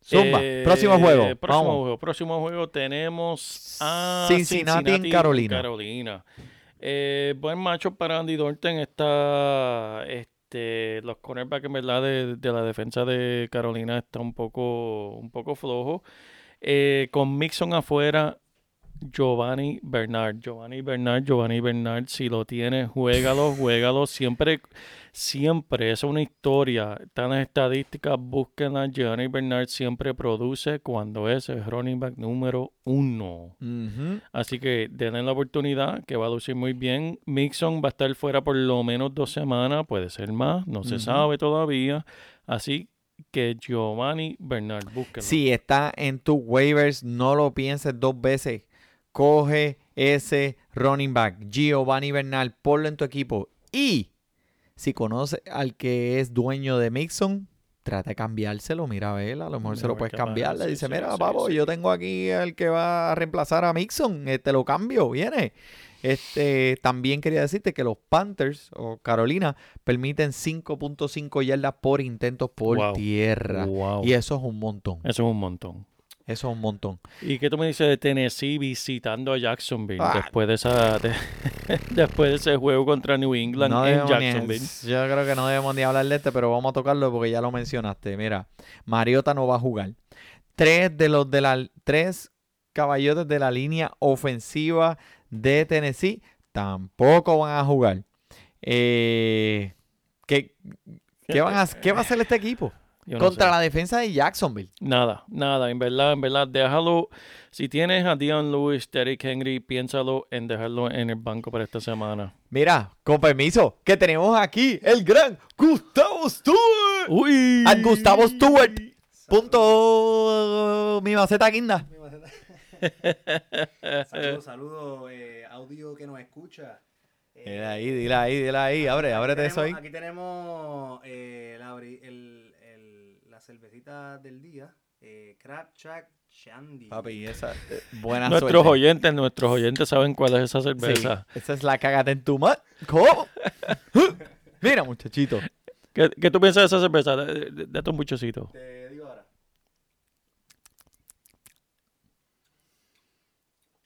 Zumba, Eh, próximo juego. Próximo Vamos. juego. Próximo juego tenemos a Cincinnati en Carolina. Carolina. Eh, buen macho para Andy Dalton. Está este, los cornerbacks en verdad de, de la defensa de Carolina está un poco, un poco flojo. Eh, con Mixon afuera, Giovanni Bernard. Giovanni Bernard, Giovanni Bernard, si lo tienes, juégalo, juégalo. Siempre, siempre, es una historia. Están las estadísticas, búsquenla. Giovanni Bernard siempre produce cuando es el running back número uno. Así que denle la oportunidad, que va a lucir muy bien. Mixon va a estar fuera por lo menos dos semanas, puede ser más, no se sabe todavía. Así que Giovanni Bernard, búsquenlo. Si está en tus waivers, no lo pienses dos veces. Coge ese running back, Giovanni Bernal, ponlo en tu equipo. Y si conoces al que es dueño de Mixon, trata de cambiárselo. Mira a ver, a lo mejor se lo puedes cambiar. Le Sí, dice, sí, mira, sí, papo, yo tengo aquí al que va a reemplazar a Mixon. eh, te lo cambio, viene. Este, también quería decirte que los Panthers o Carolina permiten 5.5 yardas por intentos por Wow. tierra. Wow. Y eso es un montón. Eso es un montón. Eso es un montón. ¿Y qué tú me dices de Tennessee visitando a Jacksonville Ah. después de esa de- después de ese juego contra New England No en ni- Jacksonville? yo creo que no debemos ni hablar de este, pero vamos a tocarlo porque ya lo mencionaste. Mira, Mariota no va a jugar. Tres de los de la tres caballotes de la línea ofensiva de Tennessee tampoco van a jugar. Eh, ¿qué, qué van a, ¿Qué va a hacer este equipo? Yo no Contra sé. la defensa de Jacksonville. Nada, nada, en verdad, en verdad, déjalo. Si tienes a Dion Lewis, Derrick Henry, piénsalo en dejarlo en el banco para esta semana. Mira, con permiso, que tenemos aquí el gran Gustavo Stewart. ¡Uy! Al Gustavo Stewart. Punto mi maceta guinda. Saludos, saludos, eh, audio que nos escucha. Eh, Dile ahí, dile ahí, dile ahí. Abre, ábrete eso ahí. tenemos- Aquí tenemos eh, la, el- cervecita del día, eh, Crab Shack Shandy. Papi, esa eh, buena Nuestros suerte. oyentes, nuestros oyentes saben cuál es esa Sí, cerveza. esa es la cagata en tu mat. ¿Cómo? Mira, muchachito. ¿Qué, qué tú piensas de esa cerveza? Date un buchecito. Te digo ahora.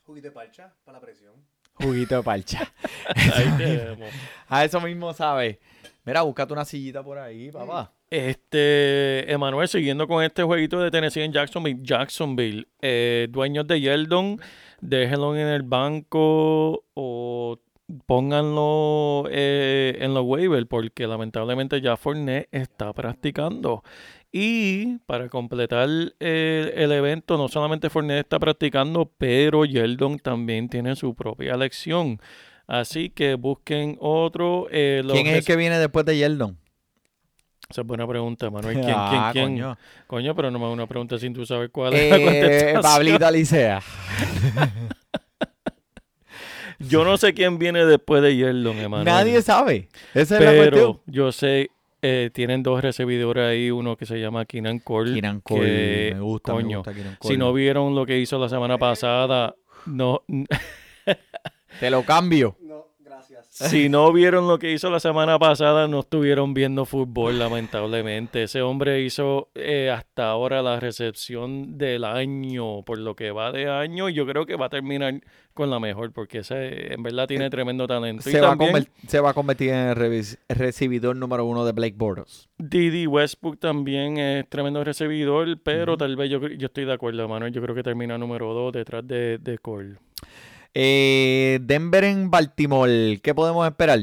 Juguito de parcha para la presión. Juguito de parcha. Ahí tenemos. A eso mismo sabes. Mira, búscate una sillita por ahí, papá. Este, Emanuel, siguiendo con este jueguito de Tennessee en Jacksonville, Jacksonville, eh, dueños de Yeldon, déjenlo en el banco o pónganlo eh, en los waivers porque lamentablemente ya Fournette está practicando. Y para completar eh, el evento, no solamente Fournette está practicando, pero Yeldon también tiene su propia lección. Así que busquen otro. eh, ¿Quién es el que viene después de Yeldon? Esa es buena pregunta, Manuel. ¿Quién, quién, Ah, quién? coño. Coño. pero no me una pregunta sin tú saber cuál es la Eh, contestación. Pablito Alicea. Yo no sé quién viene después de Yeldon, Emanuel. Nadie sabe. Esa es la cuestión. Pero yo sé, eh, tienen dos recibidores ahí, uno que se llama Keenan Cole. Que, Cole. Me gusta, me coño, Si no vieron lo que hizo la semana pasada, no, Te lo cambio. Si no vieron lo que hizo la semana pasada, no estuvieron viendo fútbol, lamentablemente. Ese hombre hizo eh, hasta ahora la recepción del año, por lo que va de año, y yo creo que va a terminar con la mejor, porque ese en verdad tiene tremendo talento. Y Se va, a también conver- se va a convertir en el recibidor número uno de Blake Bortles. Didi Westbrook también es tremendo recibidor, pero tal vez yo, yo estoy de acuerdo, Manuel. Yo creo que termina número dos detrás de, de Cole. Eh, Denver en Baltimore. ¿Qué podemos esperar?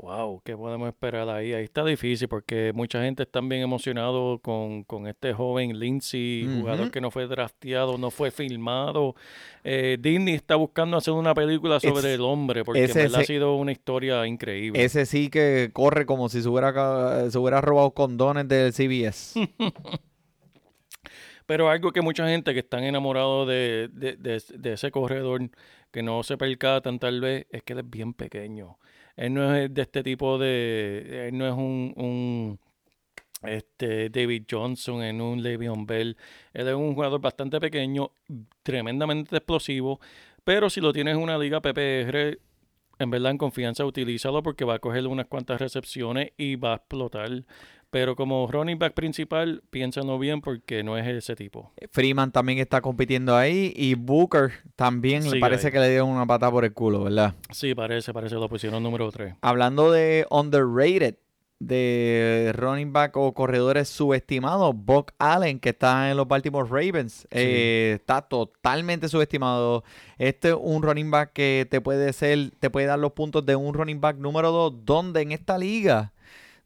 Wow, ¿qué podemos esperar ahí? Ahí está difícil porque mucha gente está bien emocionado con, con este joven Lindsay, jugador que no fue drafteado, no fue filmado. Eh, Disney está buscando hacer una película sobre Es- el hombre porque ese- verdad ha ese- sido una historia increíble. Ese sí que corre como si se hubiera, se hubiera robado condones del CBS. Pero algo que mucha gente que están enamorados de, de, de- ese corredor, que no se percatan tal vez, es que él es bien pequeño. Él no es de este tipo de... Él no es un... un este David Johnson en un Le'Veon Bell. Él es un jugador bastante pequeño, tremendamente explosivo, pero si lo tienes en una liga PPR, en verdad en confianza utilízalo porque va a coger unas cuantas recepciones y va a explotar. Pero como running back principal, piénsalo bien porque no es ese tipo. Freeman también está compitiendo ahí y Booker también le parece ahí. que le dieron una patada por el culo, ¿verdad? Sí, parece, parece, lo pusieron número 3. Hablando de underrated, de running back o corredores subestimados, Buck Allen, que está en los Baltimore Ravens, eh, está totalmente subestimado. Este es un running back que te puede ser, te puede dar los puntos de un running back número 2, donde en esta liga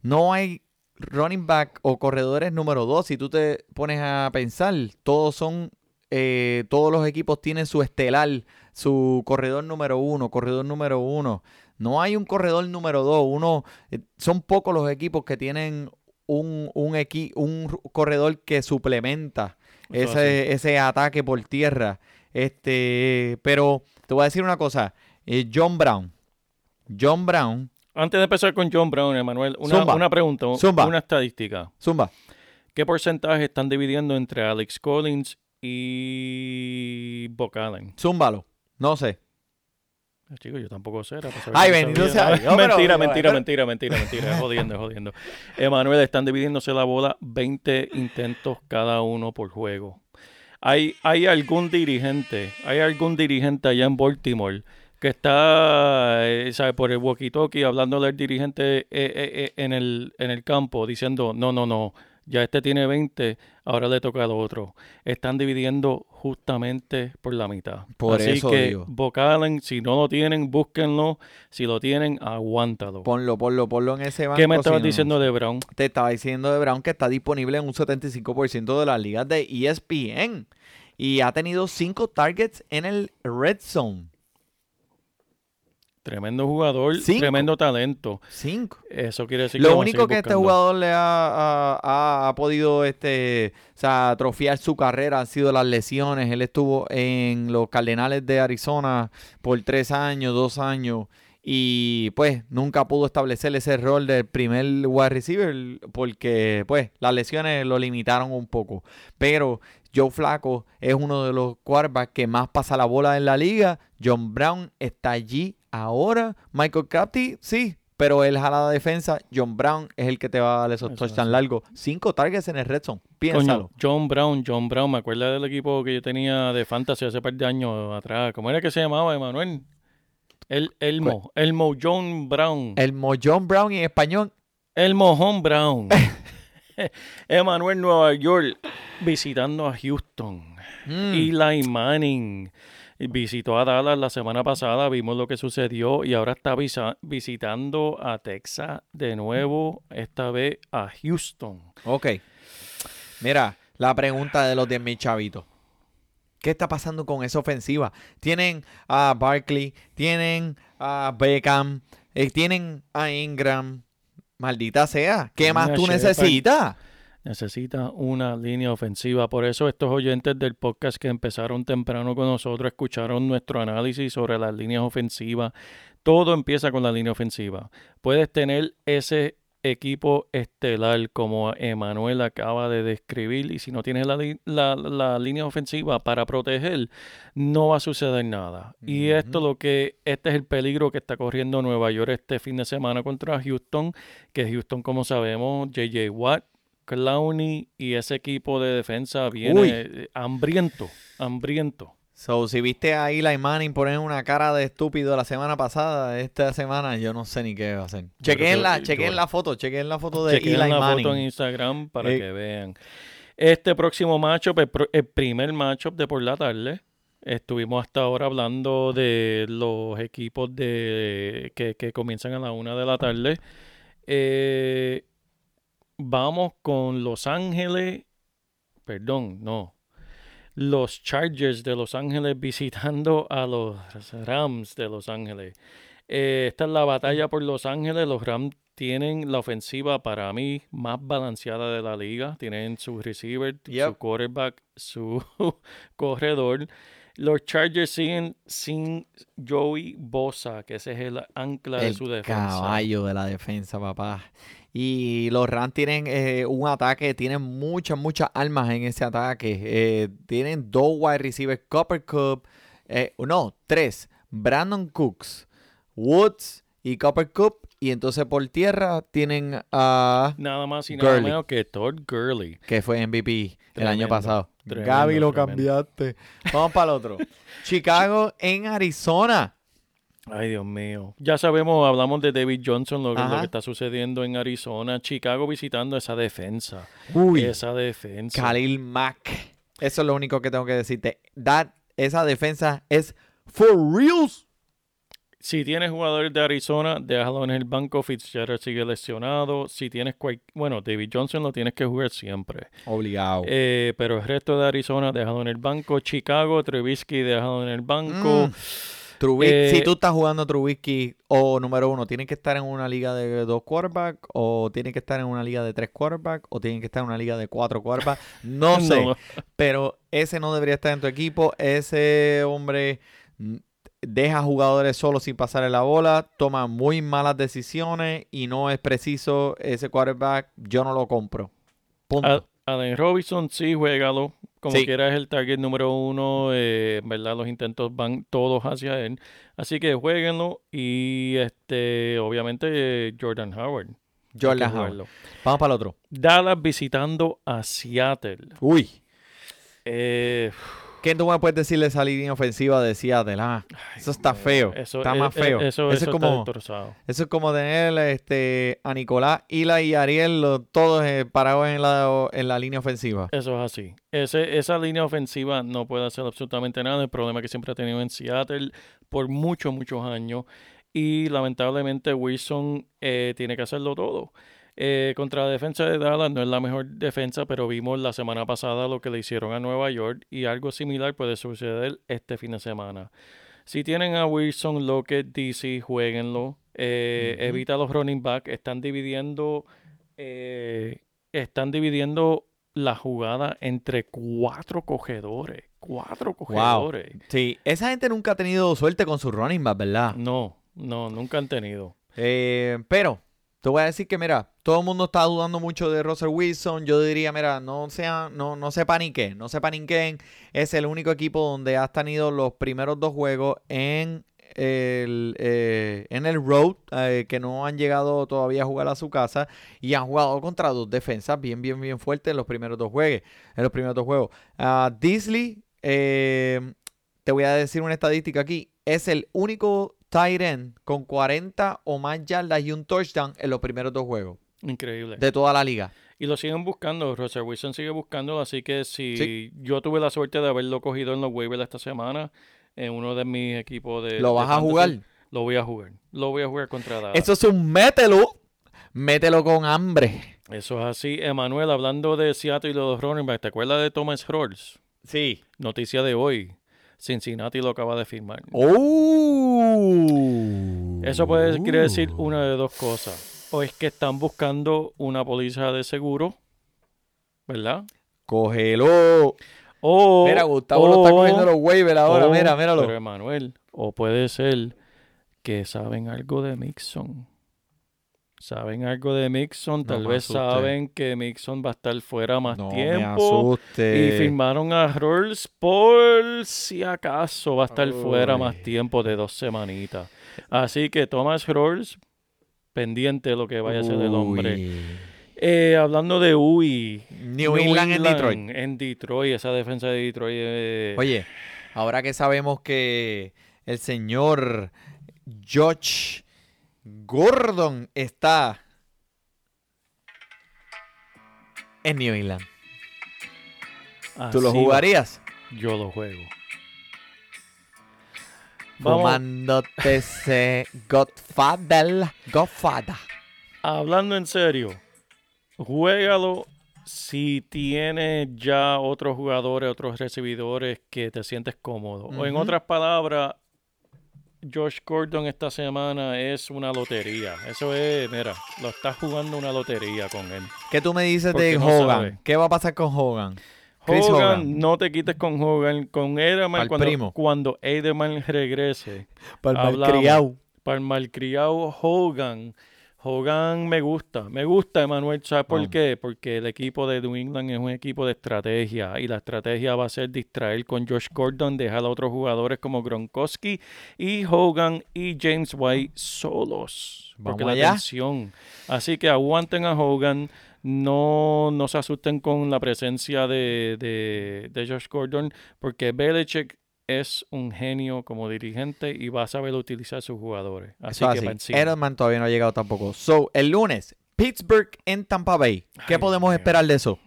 no hay running back o corredores número 2. Si tú te pones a pensar, todos son, eh, todos los equipos tienen su estelar, su corredor número 1, corredor número 1. No hay un corredor número 2. Uno, eh, son pocos los equipos que tienen un, un, equi- un corredor que suplementa ese, ese ataque por tierra. Este, pero te voy a decir una cosa. eh, John Brown. John Brown. Antes de empezar con John Brown, Emanuel, una, pregunta, Zumba. una estadística. Zumba. ¿Qué porcentaje están dividiendo entre Alex Collins y Buck Allen? Zúmbalo. No sé. Ah, Chico, yo tampoco sé. Ay, bendito sea mentira, mentira, mentira, mentira, mentira. Jodiendo, es jodiendo. Emanuel, están dividiéndose la bola 20 intentos cada uno por juego. hay, hay algún dirigente, hay algún dirigente allá en Baltimore que está, eh, sabe, por el walkie-talkie hablándole al dirigente eh, eh, en, el, en el campo diciendo, no, no, no, ya este tiene 20, ahora le toca al otro. Están dividiendo justamente por la mitad. Por Así eso que digo. vocalen, si no lo tienen, búsquenlo. Si lo tienen, aguántalo. Ponlo, ponlo, ponlo en ese banco. ¿Qué me si estabas no- diciendo de Brown? Te estaba diciendo de Brown que está disponible en un 75% de las ligas de ESPN. Y ha tenido cinco targets en el Red Zone. Tremendo jugador, Cinco. tremendo talento. Cinco. Eso quiere decir que Lo único que este jugador le ha, ha- ha- ha podido este, o sea, atrofiar su carrera han sido las lesiones. Él estuvo en los Cardenales de Arizona por tres años, dos años. Y pues nunca pudo establecer ese rol del primer wide receiver porque pues las lesiones lo limitaron un poco. Pero Joe Flaco es uno de los quarterbacks que más pasa la bola en la liga. John Brown está allí ahora. Michael Crafty, sí, pero él jala la defensa. John Brown es el que te va a dar esos Eso es touchdowns largos. Cinco targets en el red zone. Piénsalo. Coño, John Brown, John Brown, me acuerdo del equipo que yo tenía de fantasy hace par de años atrás. ¿Cómo era que se llamaba, Emanuel? El Elmo, Elmo John Brown. El Mo John Brown en español. El Mojón Brown. Emanuel Nueva York visitando a Houston. Mm. Eli Manning visitó a Dallas la semana pasada, vimos lo que sucedió y ahora está visa- visitando a Texas de nuevo, esta vez a Houston. Ok. Mira, la pregunta de los 10.000 chavitos. ¿Qué está pasando con esa ofensiva? Tienen a Barkley, tienen a Beckham, eh, tienen a Ingram. Maldita sea. ¿Qué más tú necesitas? Necesita una línea ofensiva. Por eso estos oyentes del podcast que empezaron temprano con nosotros escucharon nuestro análisis sobre las líneas ofensivas. Todo empieza con la línea ofensiva. Puedes tener ese equipo estelar como Emanuel acaba de describir y si no tienes la, la- la línea ofensiva para proteger, no va a suceder nada. Y esto lo que, este es el peligro que está corriendo Nueva York este fin de semana contra Houston, que Houston, como sabemos, JJ Watt, Clowney y ese equipo de defensa viene Uy. eh, hambriento, hambriento. So, si viste a Eli Manning poner una cara de estúpido la semana pasada, esta semana yo no sé ni qué va a hacer. Chequen la, que chequen la foto, chequen la foto de Chequen Eli la Manning. foto en Instagram para Eh. que vean. Este próximo matchup, el, el primer matchup de por la tarde, estuvimos hasta ahora hablando de los equipos de que, que comienzan a la una de la tarde. Eh, vamos con Los Ángeles, perdón, no. Los Chargers de Los Ángeles visitando a los Rams de Los Ángeles. Eh, esta es la batalla por Los Ángeles. Los Rams tienen la ofensiva para mí más balanceada de la liga. Tienen su receiver, su quarterback, su corredor. Los Chargers siguen sin Joey Bosa, que ese es el ancla de su defensa. caballo de la defensa, papá. Y los Rams tienen eh, un ataque, tienen muchas, muchas armas en ese ataque. Eh, tienen dos wide receivers, Copper Cup, eh, no, tres, Brandon Cooks, Woods y Copper Cup. Y entonces por tierra tienen a Nada más y nada Gurley. menos que Todd Gurley. que fue MVP el año pasado. tremendo, Gaby lo tremendo. cambiaste. Vamos para el otro. Chicago en Arizona. Ay, Dios mío. Ya sabemos, hablamos de David Johnson, lo, que- lo Ajá. que está sucediendo en Arizona. Chicago visitando esa defensa. Uy. Esa defensa. Khalil Mack. Eso es lo único que tengo que decirte. That, esa defensa es for reals. Si tienes jugadores de Arizona, déjalo en el banco. Fitzgerald sigue lesionado. Si tienes cual- bueno, David Johnson lo tienes que jugar siempre. Obligado. Eh, pero el resto de Arizona, déjalo en el banco. Chicago, Trubisky, déjalo en el banco. Mm. Trubisky- eh, si tú estás jugando Trubisky o número uno, ¿tiene que estar en una liga de dos quarterbacks o tiene que estar en una liga de tres quarterbacks o tiene que estar en una liga de cuatro quarterbacks? No sé. No. Pero ese no debería estar en tu equipo. Ese hombre deja jugadores solos sin pasarle la bola, toma muy malas decisiones y no es preciso ese quarterback. Yo no lo compro. Punto. Allen Robinson, sí, juégalo. Como Sí. quiera es el target número uno. eh, verdad, los intentos van todos hacia él. Así que jueguenlo. Y este, obviamente, eh, Jordan Howard. Jordan Howard. Vamos para el otro. Dallas visitando a Seattle. Uy. Eh, ¿Qué tú me puedes decir de esa línea ofensiva de Seattle? Ah, eso está feo. eso, está eh, más eh, feo. Eso, Eso eso es como-. Eso es como tener este, a Nicolás, Ila y Ariel los- todos eh, parados en la, en la línea ofensiva. Eso es así. Ese, esa línea ofensiva no puede hacer absolutamente nada. El problema que siempre ha tenido en Seattle por muchos, muchos años. Y lamentablemente Wilson eh, tiene que hacerlo todo. Eh, contra la defensa de Dallas no es la mejor defensa, pero vimos la semana pasada lo que le hicieron a Nueva York y algo similar puede suceder este fin de semana. Si tienen a Wilson, Lockett, DC, jueguenlo. Eh. Evita los running back. Están dividiendo, eh, están dividiendo la jugada entre cuatro cogedores. Cuatro cogedores. Sí, esa gente nunca ha tenido suerte con sus running back, ¿verdad? No, no, nunca han tenido. Eh, pero te voy a decir que, mira, todo el mundo está dudando mucho de Russell Wilson. Yo diría, mira, no, sea, no, no se paniquen, no se paniquen. Es el único equipo donde has tenido los primeros dos juegos en el, eh, en el road, eh, que no han llegado todavía a jugar a su casa y han jugado contra dos defensas bien, bien, bien fuertes en los primeros dos juegos. En los primeros dos juegos. Ah, Disley, eh, te voy a decir una estadística aquí, es el único tight end con 40 o más yardas y un touchdown en los primeros dos juegos Increíble. de toda la liga. Y lo siguen buscando. Russell Wilson sigue buscando. Así que si Sí. yo tuve la suerte de haberlo cogido en los waivers esta semana, en uno de mis equipos de. ¿Lo de vas a jugar? Lo voy a jugar. Lo voy a jugar contra Dallas. Eso es un mételo. Mételo con hambre. Eso es así. Emanuel, hablando de Seattle y los running backs, ¿te acuerdas de Thomas Rawls? Sí. Noticia de hoy. Cincinnati lo acaba de firmar. Oh. Eso puede quiere decir una de dos cosas. O es que están buscando una póliza de seguro, ¿verdad? Cógelo. O, Mira, Gustavo lo está o- cogiendo los waivers ahora. o- mira, míralo. Pero Emanuel, o puede ser que saben algo de Mixon. Saben algo de Mixon, tal me vez saben que Mixon va a estar fuera más no me tiempo. asuste. Y firmaron a Rolls por si acaso va a estar fuera más tiempo de dos semanitas. Así que Thomas Rolls, pendiente de lo que vaya a ser el hombre. Eh, hablando de UI. New, England, en Detroit. En Detroit, esa defensa de Detroit. eh, Oye, ahora que sabemos que el señor Josh Gordon está en New England, ¿tú lo va. jugarías? Yo lo juego. Vamos, Fumándote ese Godfather. Godfather. hablando en serio, juégalo si tienes ya otros jugadores, otros recibidores que te sientes cómodo. O en otras palabras, Josh Gordon esta semana es una lotería. Eso es, mira, lo estás jugando una lotería con él. ¿Qué tú me dices Porque de no Hogan? sabe. ¿Qué va a pasar con Hogan? Chris Hogan, Hogan. no te quites con Hogan, con Edelman cuando, primo. cuando Edelman regrese. Para el malcriado. Para el malcriado Hogan. Hogan me gusta, me gusta Emanuel, ¿sabes por qué? Porque el equipo de New England es un equipo de estrategia y la estrategia va a ser distraer con Josh Gordon, dejar a otros jugadores como Gronkowski y Hogan y James White solos. Porque Vamos la allá. tensión. Así que aguanten a Hogan, no, no se asusten con la presencia de, de, de Josh Gordon, porque Belichick es un genio como dirigente y va a saber utilizar sus jugadores. Así Eso que así. Edelman todavía no ha llegado tampoco. So, el lunes, Pittsburgh en Tampa Bay. ¿Qué Ay, podemos Dios esperar de eso?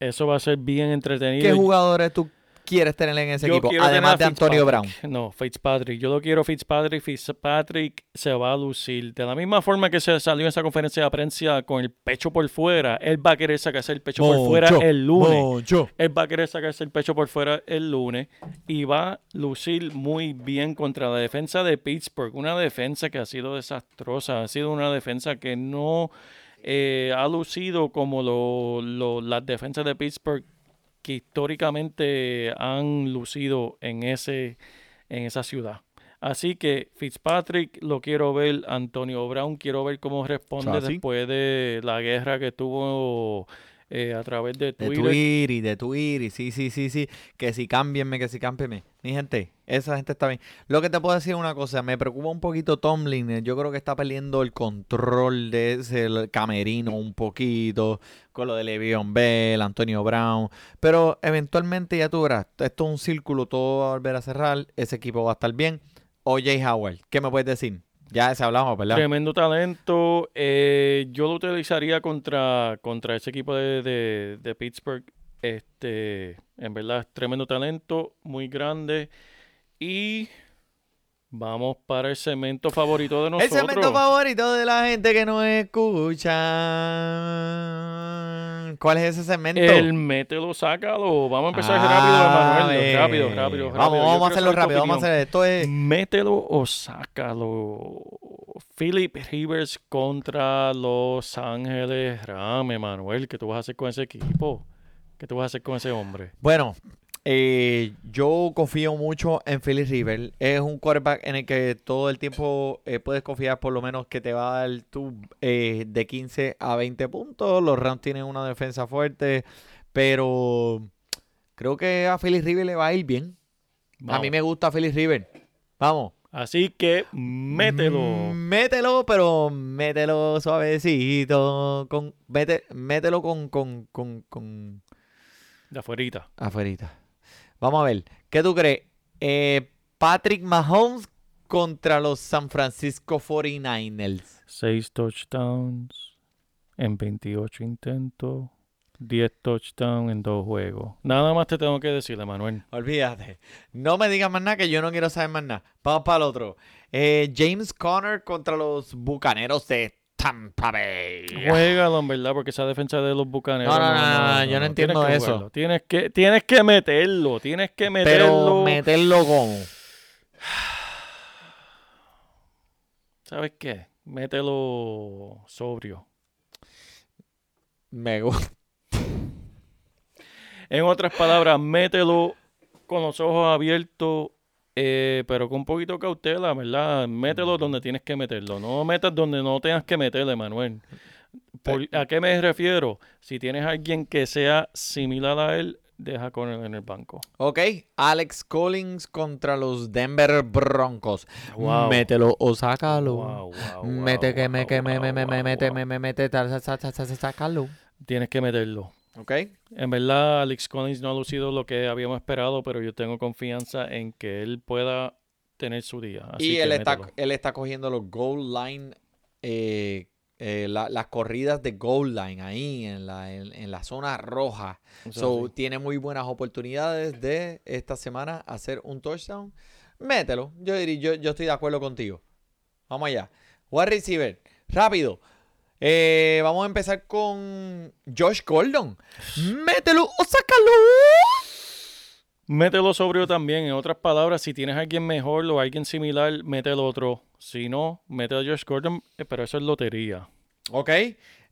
Eso va a ser bien entretenido. ¿Qué jugadores tú quieres tener en ese Yo equipo? Además de Antonio Brown. No, Fitzpatrick. Yo lo quiero Fitzpatrick. Fitzpatrick se va a lucir. De la misma forma que se salió en esa conferencia de prensa con el pecho por fuera, él va a querer sacarse el pecho por fuera el lunes. Moncho. Él va a querer sacarse el pecho por fuera el lunes y va a lucir muy bien contra la defensa de Pittsburgh. Una defensa que ha sido desastrosa. Ha sido una defensa que no eh, ha lucido como lo- lo- las defensas de Pittsburgh que históricamente han lucido en, ese, en esa ciudad. Así que Fitzpatrick lo quiero ver, Antonio Brown quiero ver cómo responde después de la guerra que tuvo eh, a través de De Twitter. Twitter y de Twitter, sí, sí, sí, sí. Que si cámbienme, que si cámbienme. Mi gente, esa gente está bien. Lo que te puedo decir es una cosa, me preocupa un poquito Tomlin. eh, Yo creo que está perdiendo el control de ese camerino un poquito. Con lo de Le'Veon Bell, Antonio Brown. Pero eventualmente ya tú verás, esto es un círculo, todo va a volver a cerrar. Ese equipo va a estar bien. OJ Howard, ¿qué me puedes decir? Ya ese hablamos, ¿verdad? Tremendo talento. eh, yo lo utilizaría contra, contra ese equipo de, de- de Pittsburgh. Este, en verdad, tremendo talento, muy grande. Y vamos para el segmento favorito de El nosotros. segmento favorito de la gente que nos escucha. ¿Cuál es ese segmento? El mételo, sácalo. Vamos a empezar Ah, rápido, Emanuel. eh, Rápido, rápido, rápido. Vamos, vamos a hacerlo rápido. Vamos a hacer esto. Es... Mételo o sácalo. Philip Rivers contra Los Ángeles Rams, Manuel. ¿Qué tú vas a hacer con ese equipo? ¿Qué tú vas a hacer con ese hombre? Bueno, eh, yo confío mucho en Philly River. Es un quarterback en el que todo el tiempo eh, puedes confiar por lo menos que te va a dar tú eh, de 15 a 20 puntos. Los Rams tienen una defensa fuerte, pero creo que a Philly River le va a ir bien. A mí me gusta Philly River. Vamos. Así que mételo. Mm, Mételo, pero mételo suavecito. Con, mete- mételo con, con, con, con De afuerita. afuerita. Vamos a ver. ¿Qué tú crees? Eh, Patrick Mahomes contra los San Francisco 49ers. Seis touchdowns en 28 intentos. 10 touchdowns en dos juegos. Nada más te tengo que decir, Manuel. Olvídate. No me digas más nada que yo no quiero saber más nada. Vamos para el otro. Eh, James Conner contra los Bucaneros de Tampa Bay. Juégalo, en verdad, porque esa defensa de los bucaneros. No, no, no, no, no, yo no entiendo que eso. Tienes que, tienes que meterlo, tienes que Pero meterlo. meterlo como. ¿Sabes qué? Mételo sobrio. Me gusta. En otras palabras, mételo con los ojos abiertos, eh, pero con un poquito de cautela, ¿verdad? Mételo donde tienes que meterlo. No metas donde no tengas que meterle, Manuel. Por- ¿A qué me refiero? Si tienes a alguien que sea similar a él, deja con él en el banco. Ok, Alex Collins contra los Denver Broncos. Wow. Mételo o sácalo. Wow, wow, mete que me que me me me mete me me mete sácalo. Tienes que meterlo. Ok. En verdad, Alex Collins no ha lucido lo que habíamos esperado, pero yo tengo confianza en que él pueda tener su día. Así y que él está él está cogiendo los goal line eh, eh, la- las corridas de goal line ahí en la en, en la zona roja. So, sí. tiene muy buenas oportunidades de esta semana hacer un touchdown. Mételo. Yo diría, yo, yo estoy de acuerdo contigo. Vamos allá. Wide receiver. Rápido. Eh, vamos a empezar con Josh Gordon. Mételo o sácalo. Mételo sobrio también. En otras palabras, si tienes a alguien mejor o alguien similar, mete el otro. Si no, mete a Josh Gordon, eh, pero eso es lotería. Ok.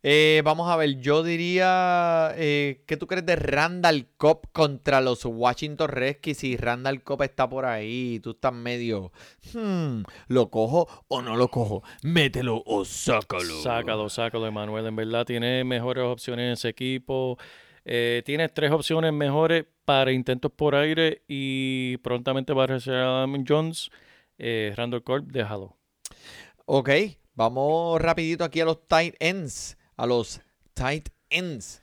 Eh, vamos a ver. Yo diría. eh, ¿Qué tú crees de Randall Cobb contra los Washington Redskins? Si Randall Cobb está por ahí, tú estás medio. hmm, ¿Lo cojo o no lo cojo? Mételo o sácalo. Sácalo, sácalo, Emanuel. En verdad, tiene mejores opciones en ese equipo. Eh, tienes tres opciones mejores para intentos por aire y prontamente va a recibir a Adam Jones. Eh, Randall Corp, déjalo. Ok. Vamos rapidito aquí a los tight ends. A los tight ends.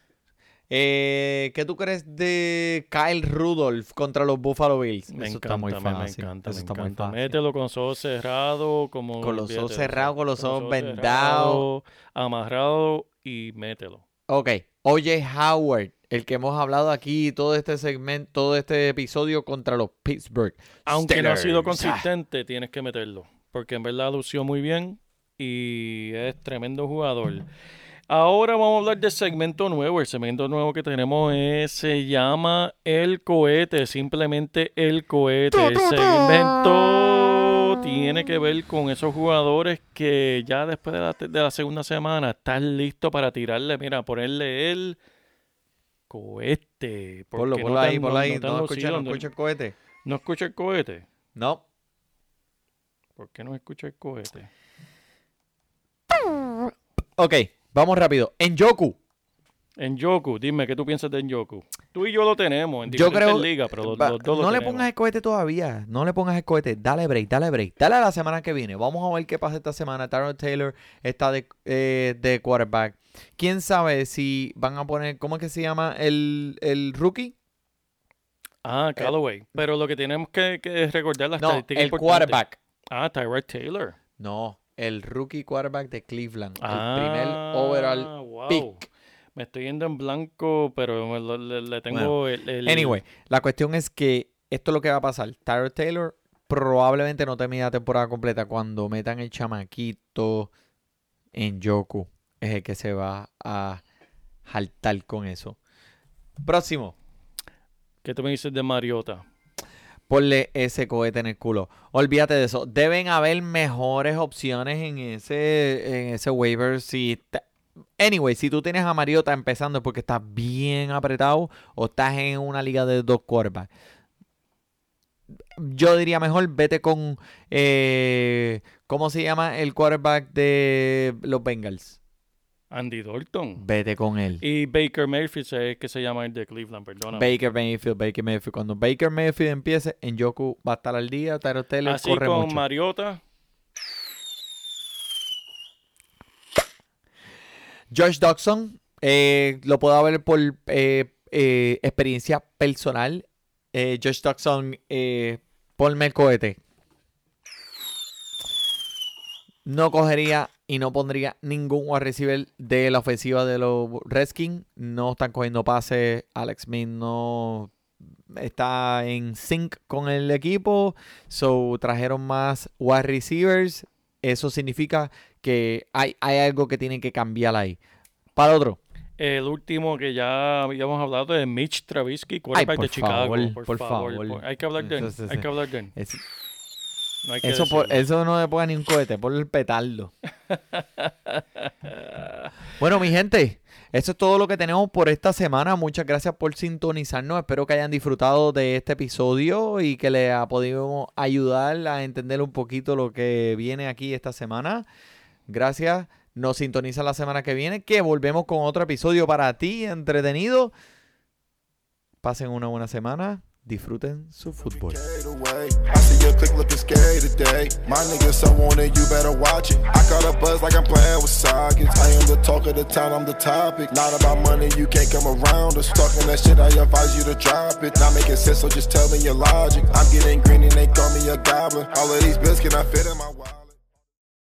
Eh, ¿Qué tú crees de Kyle Rudolph contra los Buffalo Bills? Me Eso encanta, está muy me- fácil. me encanta, Eso me está muy encanta. fácil. Mételo con los ojos cerrados, como Con los ojos cerrados, con los ojos vendados. amarrado y mételo. Ok, oye Howard, el que hemos hablado aquí todo este segmento, todo este episodio contra los Pittsburgh. Aunque no ha sido Steelers. consistente, tienes que meterlo. Porque en verdad lució muy bien y es tremendo jugador. Ahora vamos a hablar del segmento nuevo. El segmento nuevo que tenemos es- se llama El Cohete. Simplemente El Cohete. El segmento tiene que ver con esos jugadores que ya después de la, de la segunda semana están listos para tirarle, mira, ponerle el cohete. Ponlo, ponlo no ahí, ponlo no- ahí. no No, escucha, no escucha el cohete. ¿No escucha el cohete? No. ¿Por qué no escucha el cohete? Ok, vamos rápido. En Yoku. En Yoku, dime, ¿qué tú piensas de Yoku? Tú y yo lo tenemos en Yo creo. ligas, pero los, va, los dos no lo le tenemos. pongas el cohete todavía. No le pongas el cohete. Dale break, dale break. Dale a la semana que viene. Vamos a ver qué pasa esta semana. Tyrod Taylor está de, eh, de quarterback. ¿Quién sabe si van a poner. ¿Cómo es que se llama el, el rookie? Ah, Callaway. Pero lo que tenemos que, que es recordar la No, estadística el quarterback. Ah, Tyrod Taylor. No, el rookie quarterback de Cleveland. ah, el primer overall wow. pick. Me estoy yendo en blanco, pero le, le tengo el, el- Anyway, la cuestión es que esto es lo que va a pasar. Tyrod Taylor probablemente no termine la temporada completa. Cuando metan el chamaquito en Yoku, es el que se va a jaltar con eso. Próximo. ¿Qué tú me dices de Mariota? Ponle ese cohete en el culo. Olvídate de eso. Deben haber mejores opciones en ese, en ese waiver. Si Anyway, si tú tienes a Mariota empezando porque estás bien apretado o estás en una liga de dos quarterbacks. Yo diría mejor vete con eh, ¿cómo se llama el quarterback de los Bengals? Andy Dalton. Vete con él. Y Baker Mayfield es que se llama el de Cleveland, perdóname. Baker Mayfield, Baker Mayfield. Cuando Baker Mayfield empiece, en Yoku va a estar al día. Tyrod Taylor Así corre con mucho. Mariota. Josh Dodson, eh, lo puedo ver por eh, eh, experiencia personal. Josh Dodson, ponme el cohete. No cogería y no pondría ningún wide receiver de la ofensiva de los Redskins. No están cogiendo pases. Alex Smith no está en sync con el equipo. So trajeron más wide receivers. Eso significa que hay, hay algo que tienen que cambiar ahí. Para otro. El último que ya habíamos hablado de Mitch Trubisky, quarterback por de Chicago. favor, por, por favor, Hay que hablar de él. Hay que hablar de él. Es- No hay que eso, por- eso no le ponga ni un cohete, por el petardo. bueno, mi gente, eso es todo lo que tenemos por esta semana. Muchas gracias por sintonizarnos. Espero que hayan disfrutado de este episodio y que les ha podido ayudar a entender un poquito lo que viene aquí esta semana. Gracias. Nos sintoniza la semana que viene, que volvemos con otro episodio para ti, entretenido. Pasen una buena semana. Disfruten su fútbol. I see your click looking scary today. My nigga so on it, you better watch it. I caught a buzz like I'm playing with sockets. I am the talk of the town, I'm the topic. Not about money, you can't come around us. Talking that shit, I advise you to drop it. Not making sense, so just tell me your logic. I'm getting green and they call me a goblin. All of these bills can I fit in my wallet.